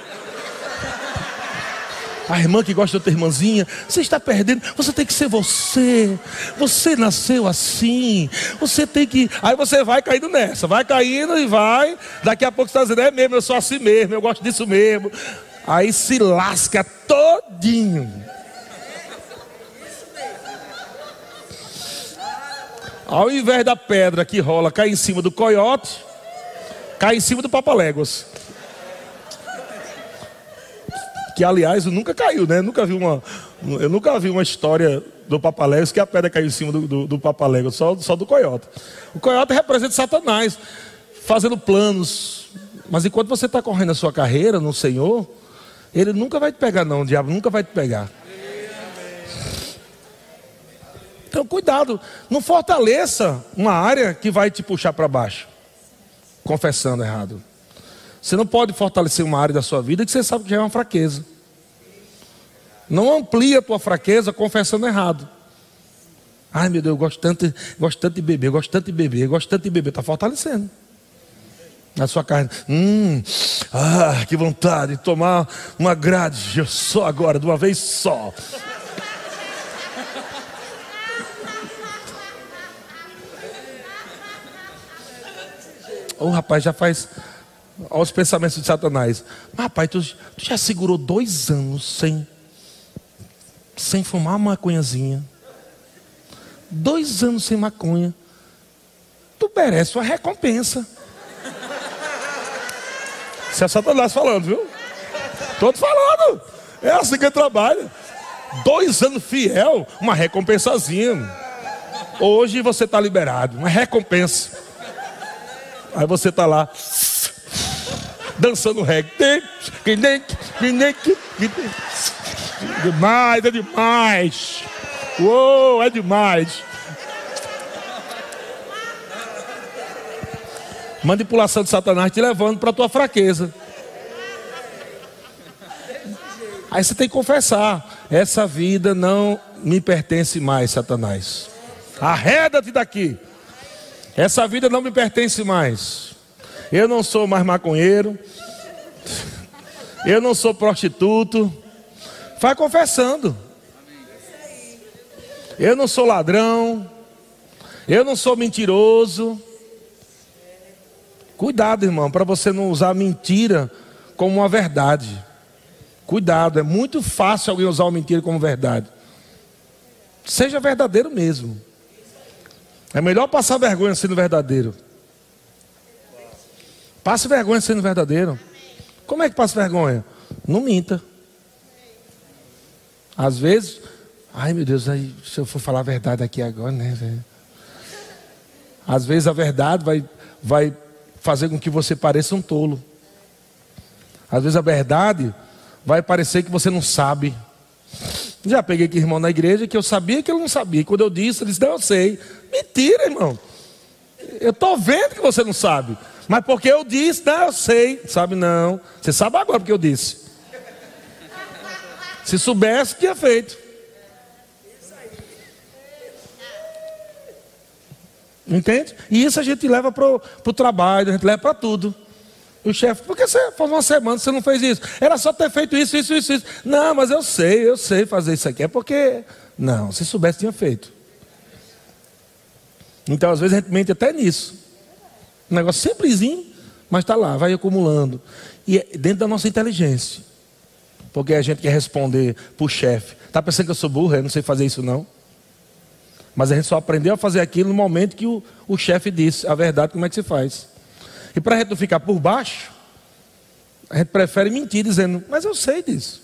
A irmã que gosta de outra irmãzinha, você está perdendo. Você tem que ser você. Você nasceu assim. Você tem que. Aí você vai caindo nessa, vai caindo e vai. Daqui a pouco você está dizendo, é mesmo, eu sou assim mesmo, eu gosto disso mesmo. Aí se lasca todinho. Ao invés da pedra que rola cai em cima do coiote, cai em cima do papaléguas. Que aliás nunca caiu, né? Nunca vi uma, eu nunca vi uma história do papaléguas que a pedra caiu em cima do, do, do papaléguas, só, só do coiote. O coiote representa Satanás, fazendo planos. Mas enquanto você está correndo a sua carreira no Senhor, ele nunca vai te pegar, não. O diabo nunca vai te pegar. Então, cuidado, não fortaleça uma área que vai te puxar para baixo, confessando errado. Você não pode fortalecer uma área da sua vida que você sabe que já é uma fraqueza. Não amplie a tua fraqueza confessando errado. Ai meu Deus, eu gosto tanto, gosto tanto de beber, gosto tanto de beber, gosto tanto de beber. Está fortalecendo. Na sua carne. Hum, ah, que vontade de tomar uma grade só agora, de uma vez só. O rapaz já faz. Olha os pensamentos de Satanás. Mas, rapaz, tu, tu, já segurou dois anos sem, sem fumar uma maconhazinha. Dois anos sem maconha. Tu merece uma recompensa. Isso é Satanás falando, viu? Te falando. É assim que ele trabalha. Dois anos fiel, uma recompensazinha. Hoje você está liberado, uma recompensa. Aí você está lá dançando reggae. Demais, é demais. Uou, é demais. Manipulação de Satanás te levando para a tua fraqueza. Aí você tem que confessar: essa vida não me pertence mais, Satanás. Arreda-te daqui. Essa vida não me pertence mais. Eu não sou mais maconheiro. Eu não sou prostituto. Vai confessando. Eu não sou ladrão. Eu não sou mentiroso. Cuidado, irmão, para você não usar mentira como uma verdade. Cuidado, é muito fácil alguém usar uma mentira como verdade. Seja verdadeiro mesmo. É melhor passar vergonha sendo verdadeiro. Passe vergonha sendo verdadeiro. Como é que passa vergonha? Não minta. Às vezes, ai meu Deus, aí, se eu for falar a verdade aqui agora, né? Às vezes a verdade vai, vai fazer com que você pareça um tolo. Às vezes a verdade vai parecer que você não sabe. Já peguei aqui irmão na igreja que eu sabia que ele não sabia. Quando eu disse, ele disse: Não, eu sei. Mentira, irmão. Eu estou vendo que você não sabe. Mas porque eu disse, não, eu sei. Sabe, não. Você sabe agora porque eu disse. Se soubesse, tinha feito. Entende? E isso a gente leva para o trabalho, a gente leva para tudo. O chefe, por que você faz uma semana você não fez isso? Era só ter feito isso, isso, isso, isso. Não, mas eu sei, eu sei fazer isso aqui. É porque. Não, se soubesse, tinha feito. Então, às vezes, a gente mente até nisso. Um negócio simplesinho, mas está lá, vai acumulando. E é dentro da nossa inteligência. Porque a gente quer responder para o chefe. Está pensando que eu sou burro? Eu não sei fazer isso, não. Mas a gente só aprendeu a fazer aquilo no momento que o, o chefe disse a verdade, como é que se faz. E para a gente não ficar por baixo, a gente prefere mentir dizendo, mas eu sei disso.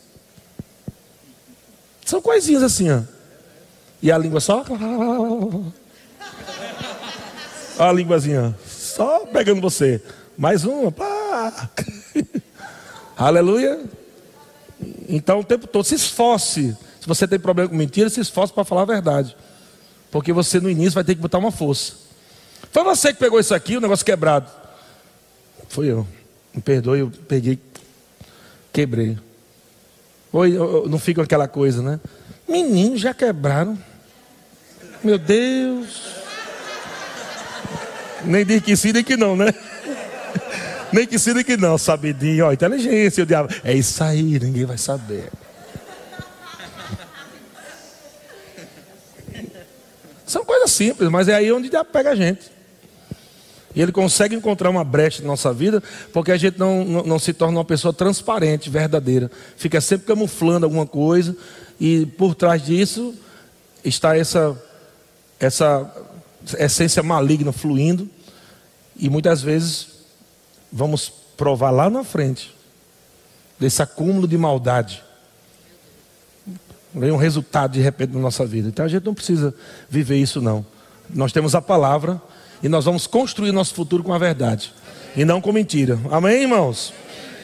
São coisinhas assim, ó. E a língua só. a línguazinha, só pegando você. Mais uma, pá. Aleluia. Então o tempo todo, se esforce. Se você tem problema com mentira, se esforce para falar a verdade. Porque você no início vai ter que botar uma força. Foi você que pegou isso aqui, o negócio quebrado. Foi eu. Me perdoe, eu peguei, quebrei. Oi, não fica aquela coisa, né? Meninos já quebraram. Meu Deus. Nem diz que sim, nem que não, né? Nem que sim, nem que não. Sabidinho, ó, inteligência, o diabo. É isso aí, ninguém vai saber. São coisas simples, mas é aí onde o diabo pega a gente. E ele consegue encontrar uma brecha na nossa vida, porque a gente não, não, não, se torna uma pessoa transparente, verdadeira. Fica sempre camuflando alguma coisa, e por trás disso está essa, essa essência maligna fluindo, e muitas vezes vamos provar lá na frente desse acúmulo de maldade. Vem um resultado de repente na nossa vida. Então a gente não precisa viver isso, não. Nós temos a palavra e nós vamos construir nosso futuro com a verdade e não com mentira. Amém, irmãos?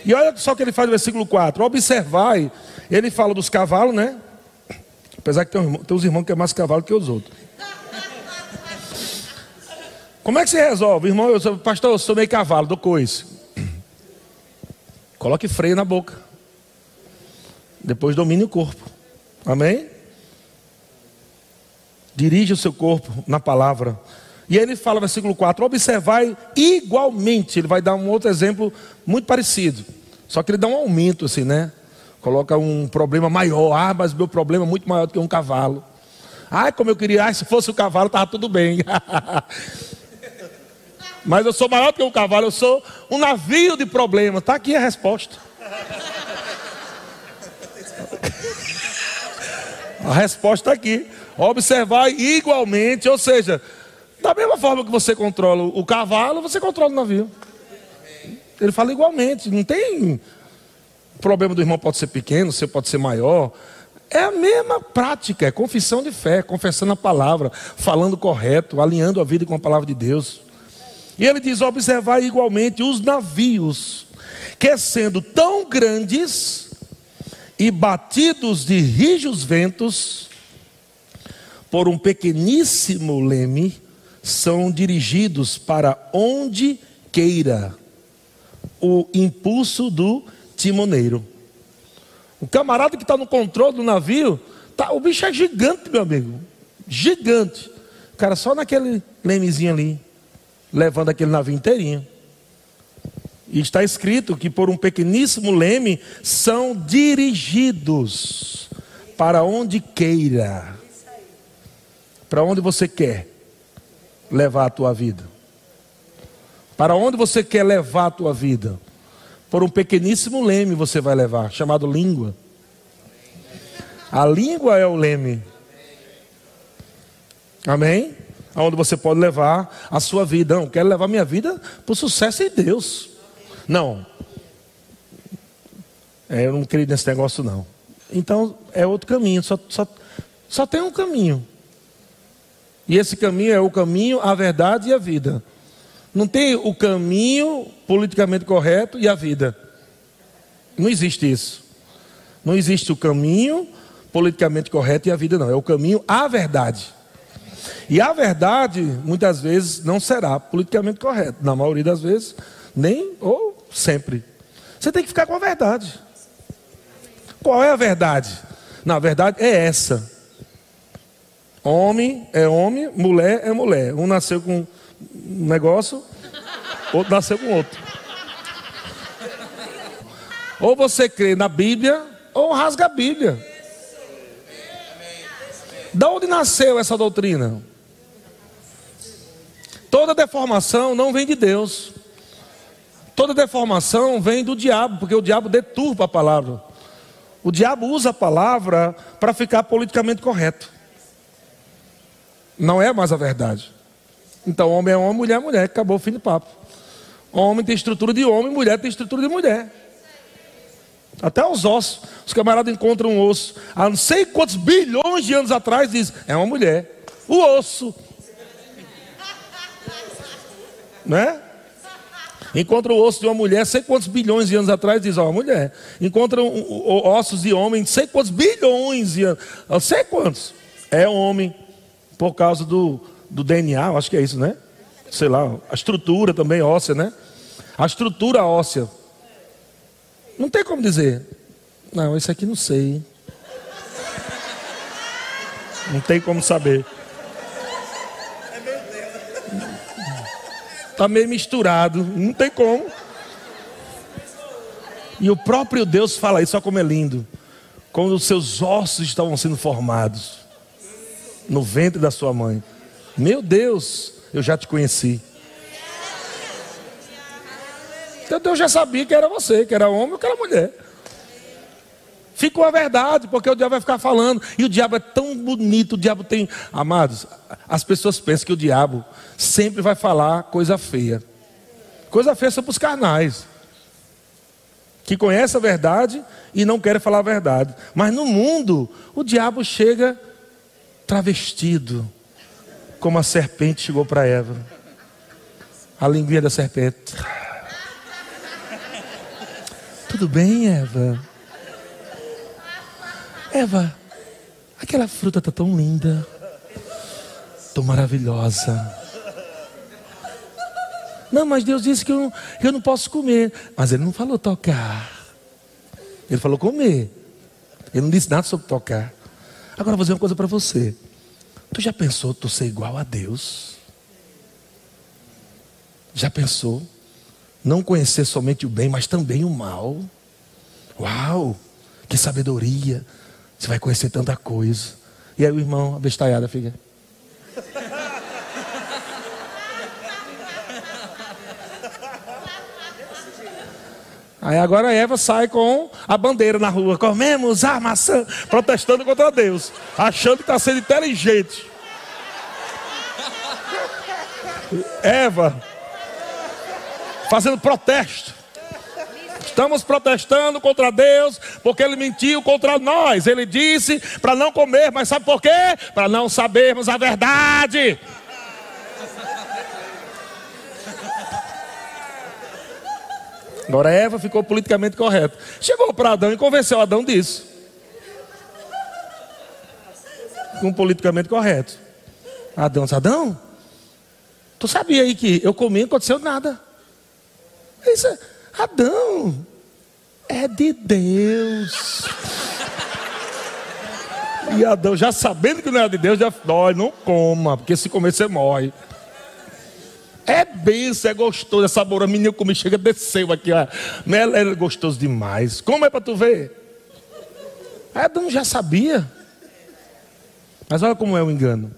E olha só o que ele faz no versículo 4: Observai, ele fala dos cavalos, né? Apesar que tem, um, tem uns irmãos que é mais cavalo que os outros. Como é que se resolve? Irmão, eu sou, pastor, eu sou meio cavalo, do coice. Coloque freio na boca. Depois domine o corpo. Amém? Dirige o seu corpo na palavra. E aí ele fala, versículo 4: Observai igualmente. Ele vai dar um outro exemplo muito parecido. Só que ele dá um aumento, assim, né? Coloca um problema maior. Ah, mas meu problema é muito maior do que um cavalo. Ah, como eu queria, ah, se fosse o cavalo, estava tudo bem. mas eu sou maior do que um cavalo, eu sou um navio de problemas. Está aqui a resposta. A resposta está aqui. Observar igualmente, ou seja, da mesma forma que você controla o cavalo, você controla o navio. Ele fala igualmente, não tem. O problema do irmão pode ser pequeno, o seu pode ser maior. É a mesma prática, é confissão de fé, confessando a palavra, falando correto, alinhando a vida com a palavra de Deus. E ele diz: observar igualmente os navios, que sendo tão grandes e batidos de rijos ventos, por um pequeníssimo leme, são dirigidos para onde queira o impulso do timoneiro. O camarada que está no controle do navio, tá, o bicho é gigante, meu amigo. Gigante. O cara só naquele lemezinho ali, levando aquele navio inteirinho. E está escrito que por um pequeníssimo leme são dirigidos para onde queira. Para onde você quer levar a tua vida? Para onde você quer levar a tua vida? Por um pequeníssimo leme você vai levar, chamado língua. A língua é o leme. Amém? Aonde você pode levar a sua vida. Não, quero levar minha vida para o sucesso em Deus. Não. É, eu não creio nesse negócio, não. Então, é outro caminho. Só, só, só tem um caminho. E esse caminho é o caminho, a verdade e a vida. Não tem o caminho politicamente correto e a vida. Não existe isso. Não existe o caminho politicamente correto e a vida não. É o caminho à verdade. E a verdade, muitas vezes, não será politicamente correta. Na maioria das vezes, nem ou sempre. Você tem que ficar com a verdade. Qual é a verdade? Na verdade, é essa. Homem é homem, mulher é mulher. Um nasceu com um negócio, outro nasceu com outro. Ou você crê na Bíblia, ou rasga a Bíblia. Da onde nasceu essa doutrina? Toda deformação não vem de Deus. Toda deformação vem do diabo, porque o diabo deturpa a palavra. O diabo usa a palavra para ficar politicamente correto. Não é mais a verdade. Então, homem é homem, mulher é mulher. Acabou o fim de papo. Homem tem estrutura de homem, mulher tem estrutura de mulher. Até os ossos. Os camaradas encontram um osso. Há não sei quantos bilhões de anos atrás diz, é uma mulher. O osso. Né? Encontra o osso de uma mulher, sei quantos bilhões de anos atrás, diz, ó, uma mulher. Encontra ossos de homem, sei quantos bilhões de anos, sei quantos. É homem por causa do, do DNA, acho que é isso, né? Sei lá, a estrutura também óssea, né? A estrutura óssea. Não tem como dizer. Não, isso aqui não sei. Não tem como saber. Está meio misturado, não tem como. E o próprio Deus fala isso, olha como é lindo. Quando os seus ossos estavam sendo formados no ventre da sua mãe. Meu Deus, eu já te conheci. Então Deus já sabia que era você, que era homem ou que era mulher. Ficou a verdade, porque o diabo vai ficar falando. E o diabo é tão bonito, o diabo tem. Amados, as pessoas pensam que o diabo sempre vai falar coisa feia. Coisa feia são para os carnais. Que conhecem a verdade e não querem falar a verdade. Mas no mundo, o diabo chega travestido, como a serpente chegou para Eva. A linguinha da serpente. Tudo bem, Eva? Eva, aquela fruta está tão linda, tão maravilhosa. Não, mas Deus disse que eu, eu não posso comer. Mas Ele não falou tocar. Ele falou comer. Ele não disse nada sobre tocar. Agora vou dizer uma coisa para você. Tu já pensou tu ser igual a Deus? Já pensou? Não conhecer somente o bem, mas também o mal. Uau! Que sabedoria! Você vai conhecer tanta coisa. E aí o irmão, abestalhada, fica. Aí agora Eva sai com a bandeira na rua, comemos a maçã, protestando contra Deus, achando que está sendo inteligente. Eva, fazendo protesto. Estamos protestando contra Deus, porque Ele mentiu contra nós. Ele disse para não comer, mas sabe por quê? Para não sabermos a verdade. Agora Eva ficou politicamente correta. Chegou para Adão e convenceu Adão disso. Com politicamente correto. Adão disse, Adão, tu sabia aí que eu comi e não aconteceu nada. Isso, Adão, é de Deus. E Adão, já sabendo que não é de Deus, já dói, não coma, porque se comer você morre. É benção, é gostoso, é saboroso. Menino comigo chega, desceu aqui, ó. É, é gostoso demais. Como é para tu ver? Adão já sabia. Mas olha como é o engano.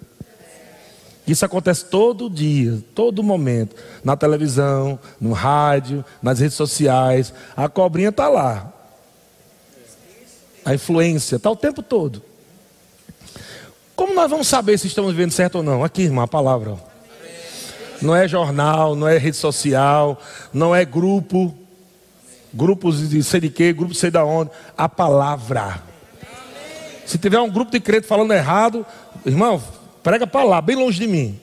Isso acontece todo dia, todo momento. Na televisão, no rádio, nas redes sociais. A cobrinha está lá. A influência está o tempo todo. Como nós vamos saber se estamos vivendo certo ou não? Aqui, irmã, a palavra. Não é jornal, não é rede social, não é grupo, grupos de sei de quê, grupo sei da onde. A palavra. Se tiver um grupo de crente falando errado, irmão, prega para lá, bem longe de mim.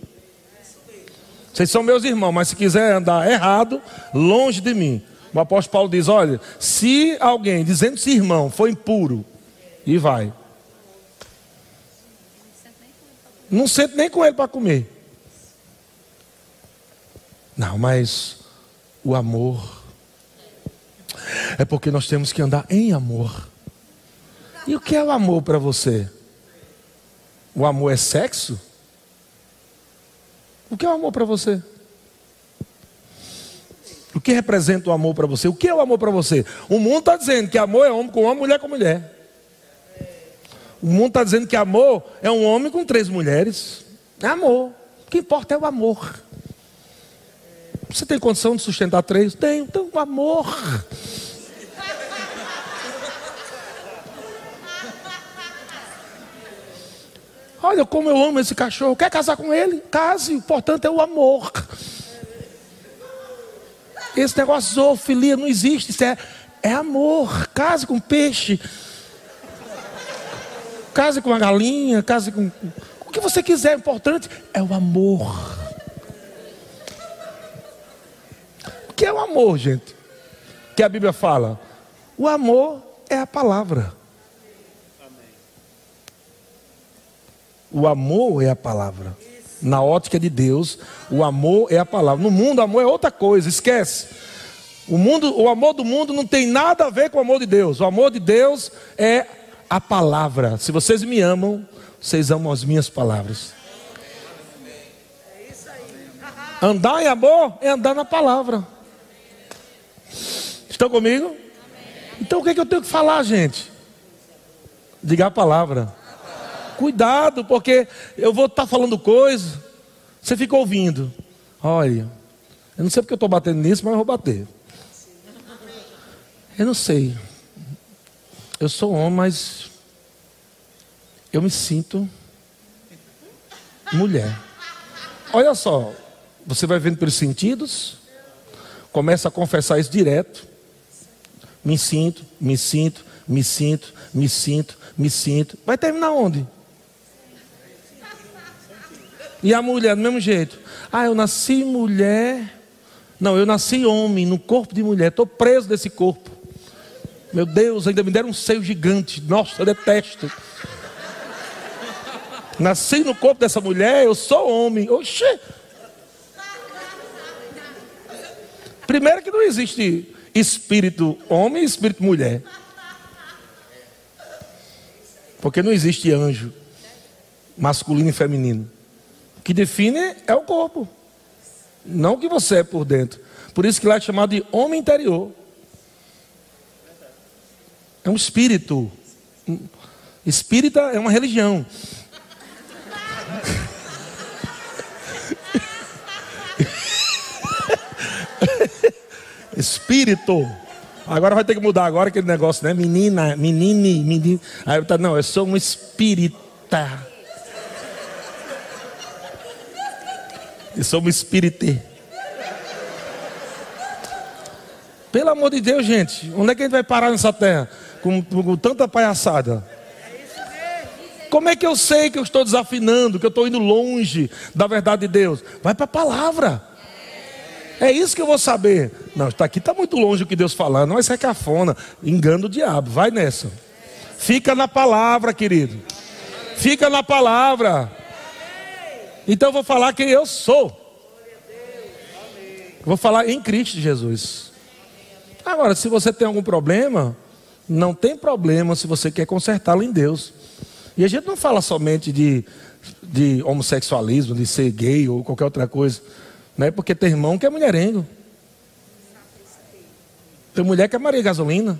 Vocês são meus irmãos, mas se quiser andar errado, longe de mim. O apóstolo Paulo diz: olha, se alguém dizendo-se irmão for impuro, e vai. Não sento nem com ele para comer. Não, mas o amor é porque nós temos que andar em amor. E o que é o amor para você? O amor é sexo? O que é o amor para você? O que representa o amor para você? O que é o amor para você? O mundo está dizendo que amor é homem com homem, mulher com mulher. O mundo está dizendo que amor é um homem com três mulheres. É amor. O que importa é o amor. Você tem condição de sustentar três? Tenho. Então, amor. Olha como eu amo esse cachorro. Quer casar com ele? Case. O importante é o amor. Esse negócio de zoofilia não existe. Isso é, é amor. Case com peixe. Case com uma galinha. Case com. O que você quiser. O importante é o amor. O que é o amor, gente? Que a Bíblia fala. O amor é a palavra. O amor é a palavra. Na ótica de Deus, o amor é a palavra. No mundo, amor é outra coisa, esquece. O, mundo, o amor do mundo não tem nada a ver com o amor de Deus. O amor de Deus é a palavra. Se vocês me amam, vocês amam as minhas palavras. Andar em amor é andar na palavra. Estão comigo? Então o que, é que eu tenho que falar, gente? Diga a palavra. Cuidado, porque eu vou estar tá falando coisa, você fica ouvindo. Olha, eu não sei porque eu estou batendo nisso, mas eu vou bater. Eu não sei. Eu sou homem, mas eu me sinto mulher. Olha só, você vai vendo pelos sentidos, começa a confessar isso direto. Me sinto, me sinto, me sinto, me sinto, me sinto. Vai terminar onde? E a mulher, do mesmo jeito. Ah, eu nasci mulher. Não, eu nasci homem, no corpo de mulher. Estou preso desse corpo. Meu Deus, ainda me deram um seio gigante. Nossa, eu detesto. Nasci no corpo dessa mulher, eu sou homem. Oxê. Primeiro que não existe espírito homem e espírito mulher. Porque não existe anjo masculino e feminino que define é o corpo, não o que você é por dentro. Por isso que lá é chamado de homem interior. É um espírito. Espírita é uma religião. Espírito. Agora vai ter que mudar agora aquele negócio, né? Menina, menine, menino. Aí eu tá, não, eu sou um espírita. E somos espírite. Pelo amor de Deus, gente, onde é que a gente vai parar nessa terra? Com, com tanta palhaçada. Como é que eu sei que eu estou desafinando, que eu estou indo longe da verdade de Deus? Vai para a palavra. É isso que eu vou saber. Não, está aqui, está muito longe o que Deus falando. Não, isso é cafona. Engano o diabo. Vai nessa. Fica na palavra, querido. Fica na palavra. Então eu vou falar quem eu sou. Vou falar em Cristo Jesus. Agora, se você tem algum problema, não tem problema se você quer consertá-lo em Deus. E a gente não fala somente de, de homossexualismo, de ser gay ou qualquer outra coisa. Né? Porque tem irmão que é mulherengo. Tem mulher que é Maria Gasolina.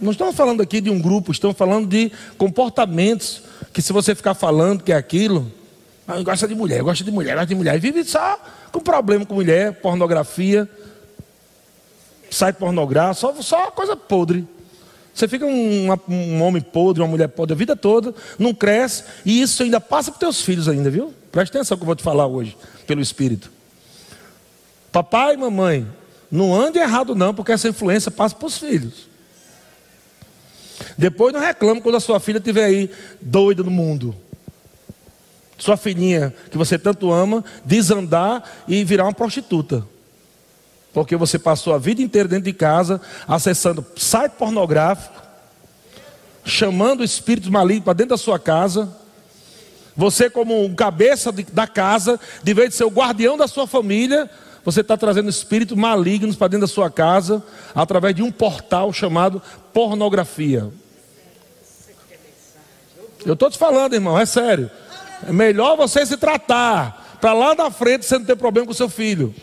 Não estamos falando aqui de um grupo, estamos falando de comportamentos que se você ficar falando que é aquilo, ah, gosta de mulher, gosta de mulher, gosta de mulher, e vive só com problema com mulher, pornografia, site pornográfico, só, só coisa podre. Você fica um, um, homem podre, uma mulher podre a vida toda, não cresce, e isso ainda passa para os teus filhos ainda, viu? Preste atenção que eu vou te falar hoje, pelo Espírito. Papai e mamãe, não ande errado não, porque essa influência passa para os filhos. Depois não reclame quando a sua filha estiver aí doida no mundo. Sua filhinha, que você tanto ama, desandar e virar uma prostituta. Porque você passou a vida inteira dentro de casa, acessando site pornográfico, chamando espíritos malignos para dentro da sua casa, Você, como um cabeça de, da casa, de vez de ser o guardião da sua família, você está trazendo espíritos malignos para dentro da sua casa, através de um portal chamado pornografia. Eu estou te falando, irmão, é sério. É melhor você se tratar, para lá na frente você não ter problema com seu filho.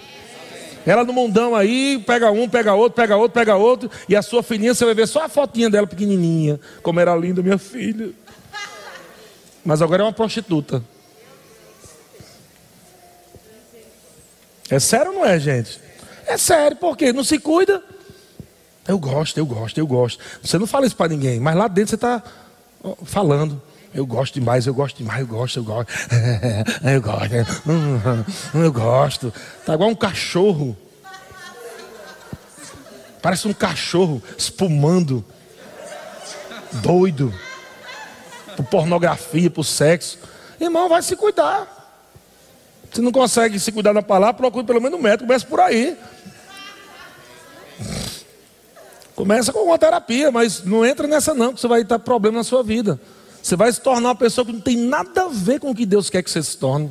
Ela no mundão aí, pega um, pega outro, pega outro, pega outro, e a sua filhinha você vai ver só a fotinha dela pequenininha, como era linda minha filha. Mas agora é uma prostituta. É sério ou não é, gente? É sério, porque não se cuida. Eu gosto, eu gosto, eu gosto. Você não fala isso para ninguém, mas lá dentro você está falando. Eu gosto demais, eu gosto demais, eu gosto, eu gosto. eu gosto, eu gosto. Tá igual um cachorro. Parece um cachorro espumando. Doido por pornografia, por sexo. Irmão, vai se cuidar. Se não consegue se cuidar na palavra, procure pelo menos um médico, comece por aí. Começa com uma terapia, mas não entra nessa não, que você vai ter problema na sua vida. Você vai se tornar uma pessoa que não tem nada a ver com o que Deus quer que você se torne.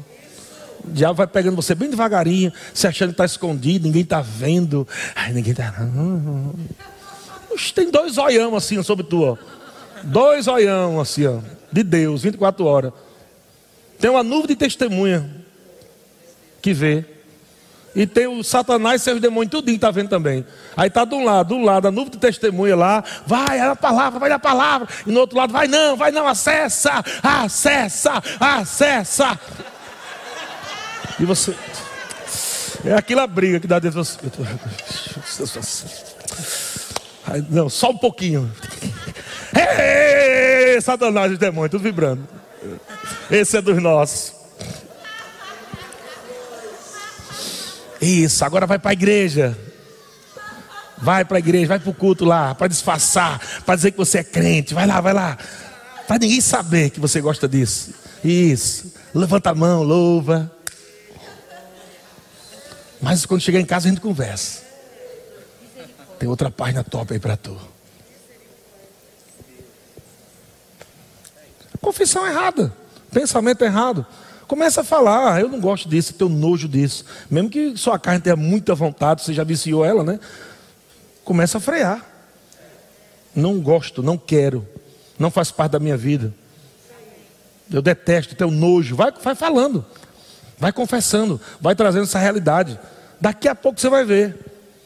O diabo vai pegando você bem devagarinho, se achando que está escondido, ninguém está vendo. Ai, ninguém está. Tem dois olhão assim sobre tu, ó. Dois olhão assim, ó de Deus, 24 horas. Tem uma nuvem de testemunha que vê. E tem o Satanás e seus demônios, tudo está vendo também. Aí está de um lado, do lado, a nuvem de testemunha lá, vai, é a palavra, vai a palavra. E no outro lado, vai não, vai não, acessa, acessa, acessa. E você. É aquela briga que dá dentro de você. Não, só um pouquinho. Ei, Satanás e demônio, tudo vibrando. Esse é dos nossos. Isso, agora vai para a igreja. Vai para a igreja, vai para o culto lá, para disfarçar, para dizer que você é crente. Vai lá, vai lá. Para ninguém saber que você gosta disso. Isso. Levanta a mão, louva. Mas quando chegar em casa a gente conversa. Tem outra página top aí para tu. Confissão errada, pensamento errado. Começa a falar, ah, eu não gosto disso, tenho nojo disso. Mesmo que sua carne tenha muita vontade, você já viciou ela, né? Começa a frear. Não gosto, não quero, não faz parte da minha vida. Eu detesto, tenho nojo. Vai, vai falando, vai confessando, vai trazendo essa realidade. Daqui a pouco você vai ver.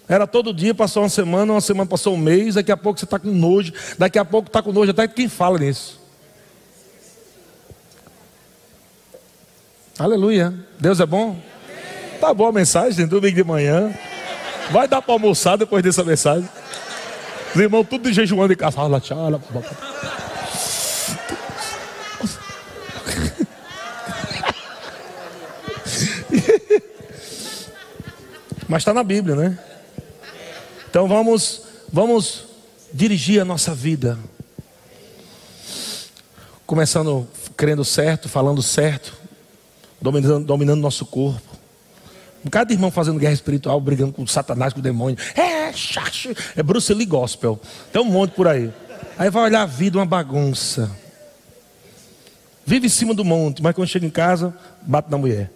Era todo dia, passou uma semana, uma semana passou um mês, daqui a pouco você está com nojo, daqui a pouco está com nojo até quem fala nisso. Aleluia. Deus é bom? Tá boa a mensagem, domingo de manhã. Vai dar para almoçar depois dessa mensagem. Os irmãos tudo de jejuando em casa. Mas está na Bíblia, né? Então vamos, vamos dirigir a nossa vida. Começando crendo certo, falando certo dominando, dominando nosso corpo. Um bocado de irmão fazendo guerra espiritual, brigando com Satanás, com o demônio. É, chacho, é Bruce Lee Gospel. Tem um monte por aí. Aí vai olhar a vida, uma bagunça. Vive em cima do monte, mas quando chega em casa, bate na mulher.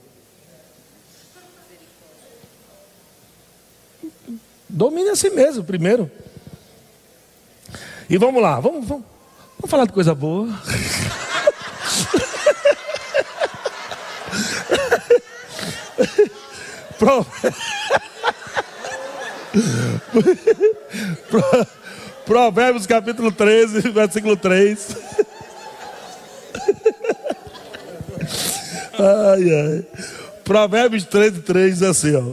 Domine a si mesmo primeiro. E vamos lá, vamos, vamos, vamos falar de coisa boa. Provérbios capítulo 13, versículo 3. Ai, ai. Provérbios 13, 3 diz assim, ó.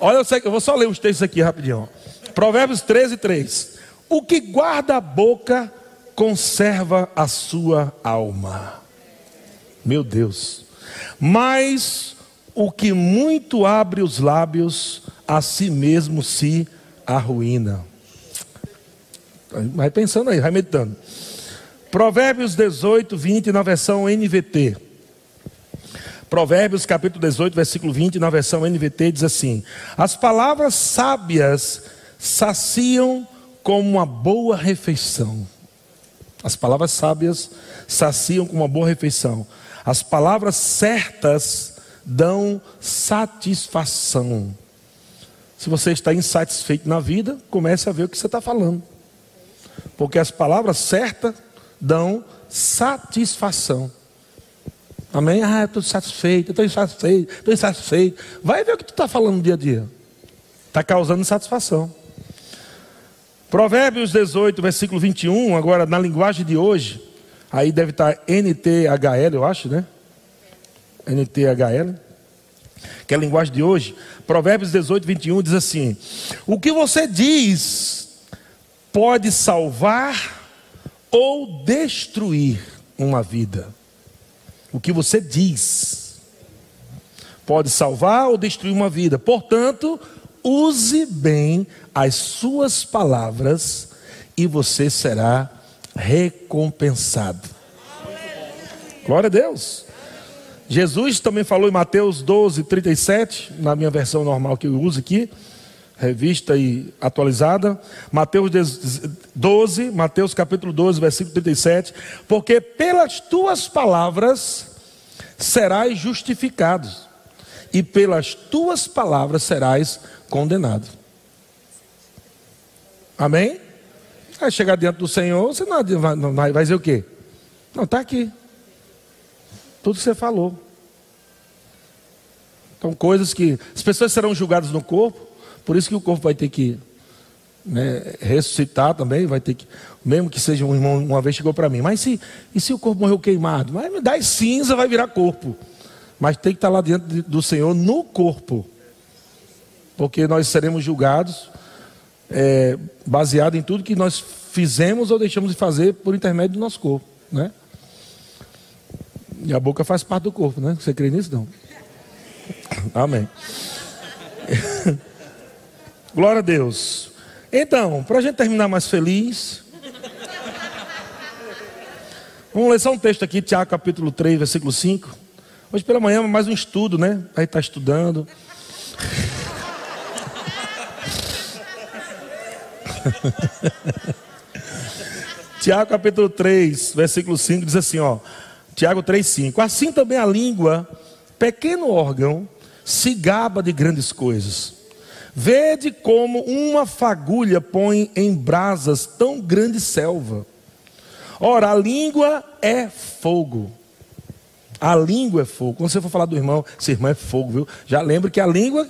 Olha, eu, sei, eu vou só ler os textos aqui rapidinho. Provérbios 13, 3. O que guarda a boca conserva a sua alma. Meu Deus. Mas o que muito abre os lábios, a si mesmo se arruína. Vai pensando aí, vai meditando. Provérbios 18, 20, na versão NVT. Provérbios capítulo 18, versículo 20, na versão NVT, diz assim: As palavras sábias saciam como uma boa refeição. As palavras sábias saciam com uma boa refeição. As palavras certas dão satisfação. Se você está insatisfeito na vida, comece a ver o que você está falando. Porque as palavras certas dão satisfação. Amém? Ah, estou satisfeito, estou insatisfeito, estou insatisfeito. Vai ver o que tu está falando no dia a dia. Está causando insatisfação. Provérbios 18, versículo 21, agora na linguagem de hoje, aí deve estar NTHL, eu acho, né? NTHL, que é a linguagem de hoje. Provérbios 18, 21 diz assim: O que você diz pode salvar ou destruir uma vida. O que você diz pode salvar ou destruir uma vida. Portanto, use bem as suas palavras e você será recompensado. Glória a Deus. Jesus também falou em Mateus 12, 37, na minha versão normal que eu uso aqui, revista e atualizada. Mateus 12, Mateus capítulo 12, versículo 37. Porque pelas tuas palavras serás justificado, e pelas tuas palavras serás condenado. Amém? Vai chegar diante do Senhor, você não vai, não vai, vai dizer o quê? Não, está aqui. Tudo que você falou. Então, coisas que. As pessoas serão julgadas no corpo, por isso que o corpo vai ter que né, ressuscitar também, vai ter que. Mesmo que seja um irmão, uma vez chegou para mim, mas se, e se o corpo morreu queimado? Mas me dá cinza, vai virar corpo. Mas tem que estar lá diante do Senhor no corpo. Porque nós seremos julgados é, baseado em tudo que nós fizemos ou deixamos de fazer por intermédio do nosso corpo. Né? E a boca faz parte do corpo, né? Você crê nisso? Não. Amém. Glória a Deus. Então, para a gente terminar mais feliz, vamos ler só um texto aqui, Tiago capítulo 3, versículo 5. Hoje pela manhã mais um estudo, né? Aí está estudando. Tiago capítulo 3, versículo 5 diz assim, ó. Tiago 3, 5. Assim também a língua, pequeno órgão, se gaba de grandes coisas. Vede como uma fagulha põe em brasas tão grande selva. Ora, a língua é fogo. A língua é fogo. Quando você for falar do irmão, esse irmão é fogo, viu? Já lembra que a língua,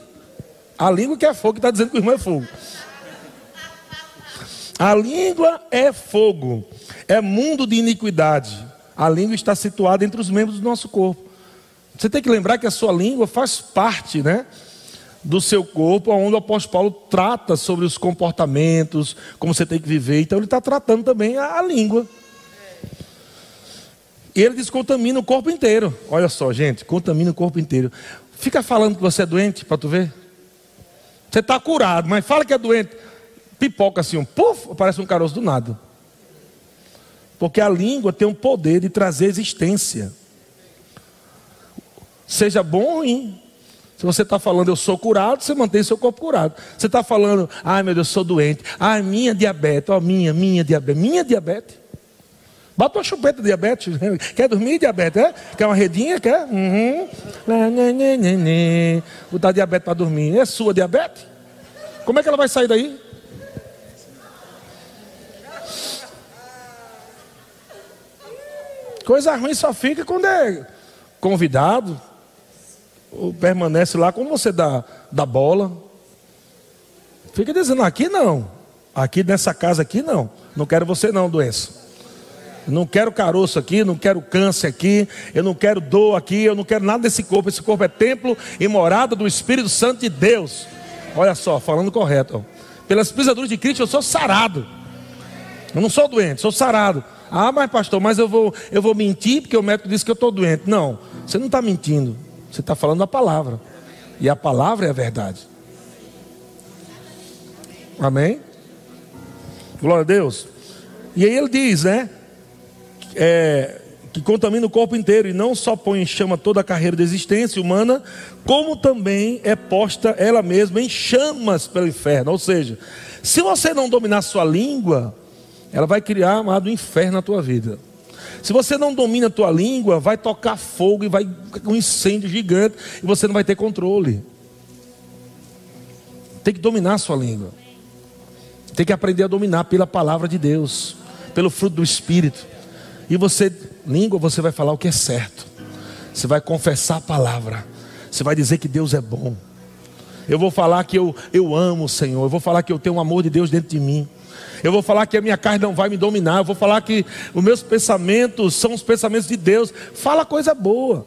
a língua que é fogo, que está dizendo que o irmão é fogo. A língua é fogo, é mundo de iniquidade. A língua está situada entre os membros do nosso corpo. Você tem que lembrar que a sua língua faz parte, né? Do seu corpo, onde o apóstolo Paulo trata sobre os comportamentos, como você tem que viver. Então, ele está tratando também a, a língua. E ele diz: contamina o corpo inteiro. Olha só, gente, contamina o corpo inteiro. Fica falando que você é doente, para tu ver. Você está curado, mas fala que é doente pipoca assim, um puf, aparece um caroço do nada. Porque a língua tem um poder de trazer existência. Seja bom ou ruim. Se você está falando eu sou curado, você mantém seu corpo curado. Você está falando, ai meu Deus, eu sou doente. Ai, minha diabetes, ó, minha, minha diabetes, minha diabetes. Bota uma chupeta de diabetes. Quer dormir, diabetes? É? Quer uma redinha? Quer? Uhum. Botar diabetes para dormir. É sua diabetes? Como é que ela vai sair daí? Coisa ruim só fica quando é convidado, ou permanece lá quando você dá, dá bola. Fica dizendo, aqui não. Aqui nessa casa aqui não. Não quero você não, doença. Não quero caroço aqui, não quero câncer aqui, eu não quero dor aqui, eu não quero nada desse corpo. Esse corpo é templo e morada do Espírito Santo de Deus. Olha só, falando correto. Pelas pisaduras de Cristo eu sou sarado. Eu não sou doente, sou sarado. Ah, mas pastor, mas eu vou, eu vou mentir porque o médico disse que eu estou doente. Não, você não está mentindo. Você está falando a palavra. E a palavra é a verdade. Amém? Glória a Deus. E aí ele diz, né? É, que contamina o corpo inteiro e não só põe em chama toda a carreira de existência humana, como também é posta ela mesma em chamas pelo inferno. Ou seja, se você não dominar sua língua, ela vai criar, amado, um inferno na tua vida. Se você não domina a tua língua, vai tocar fogo e vai um incêndio gigante e você não vai ter controle. Tem que dominar a sua língua. Tem que aprender a dominar pela palavra de Deus, pelo fruto do Espírito. E você, língua, você vai falar o que é certo. Você vai confessar a palavra. Você vai dizer que Deus é bom. Eu vou falar que eu, eu amo o Senhor. Eu vou falar que eu tenho o amor de Deus dentro de mim. Eu vou falar que a minha carne não vai me dominar. Eu vou falar que os meus pensamentos são os pensamentos de Deus. Fala coisa boa.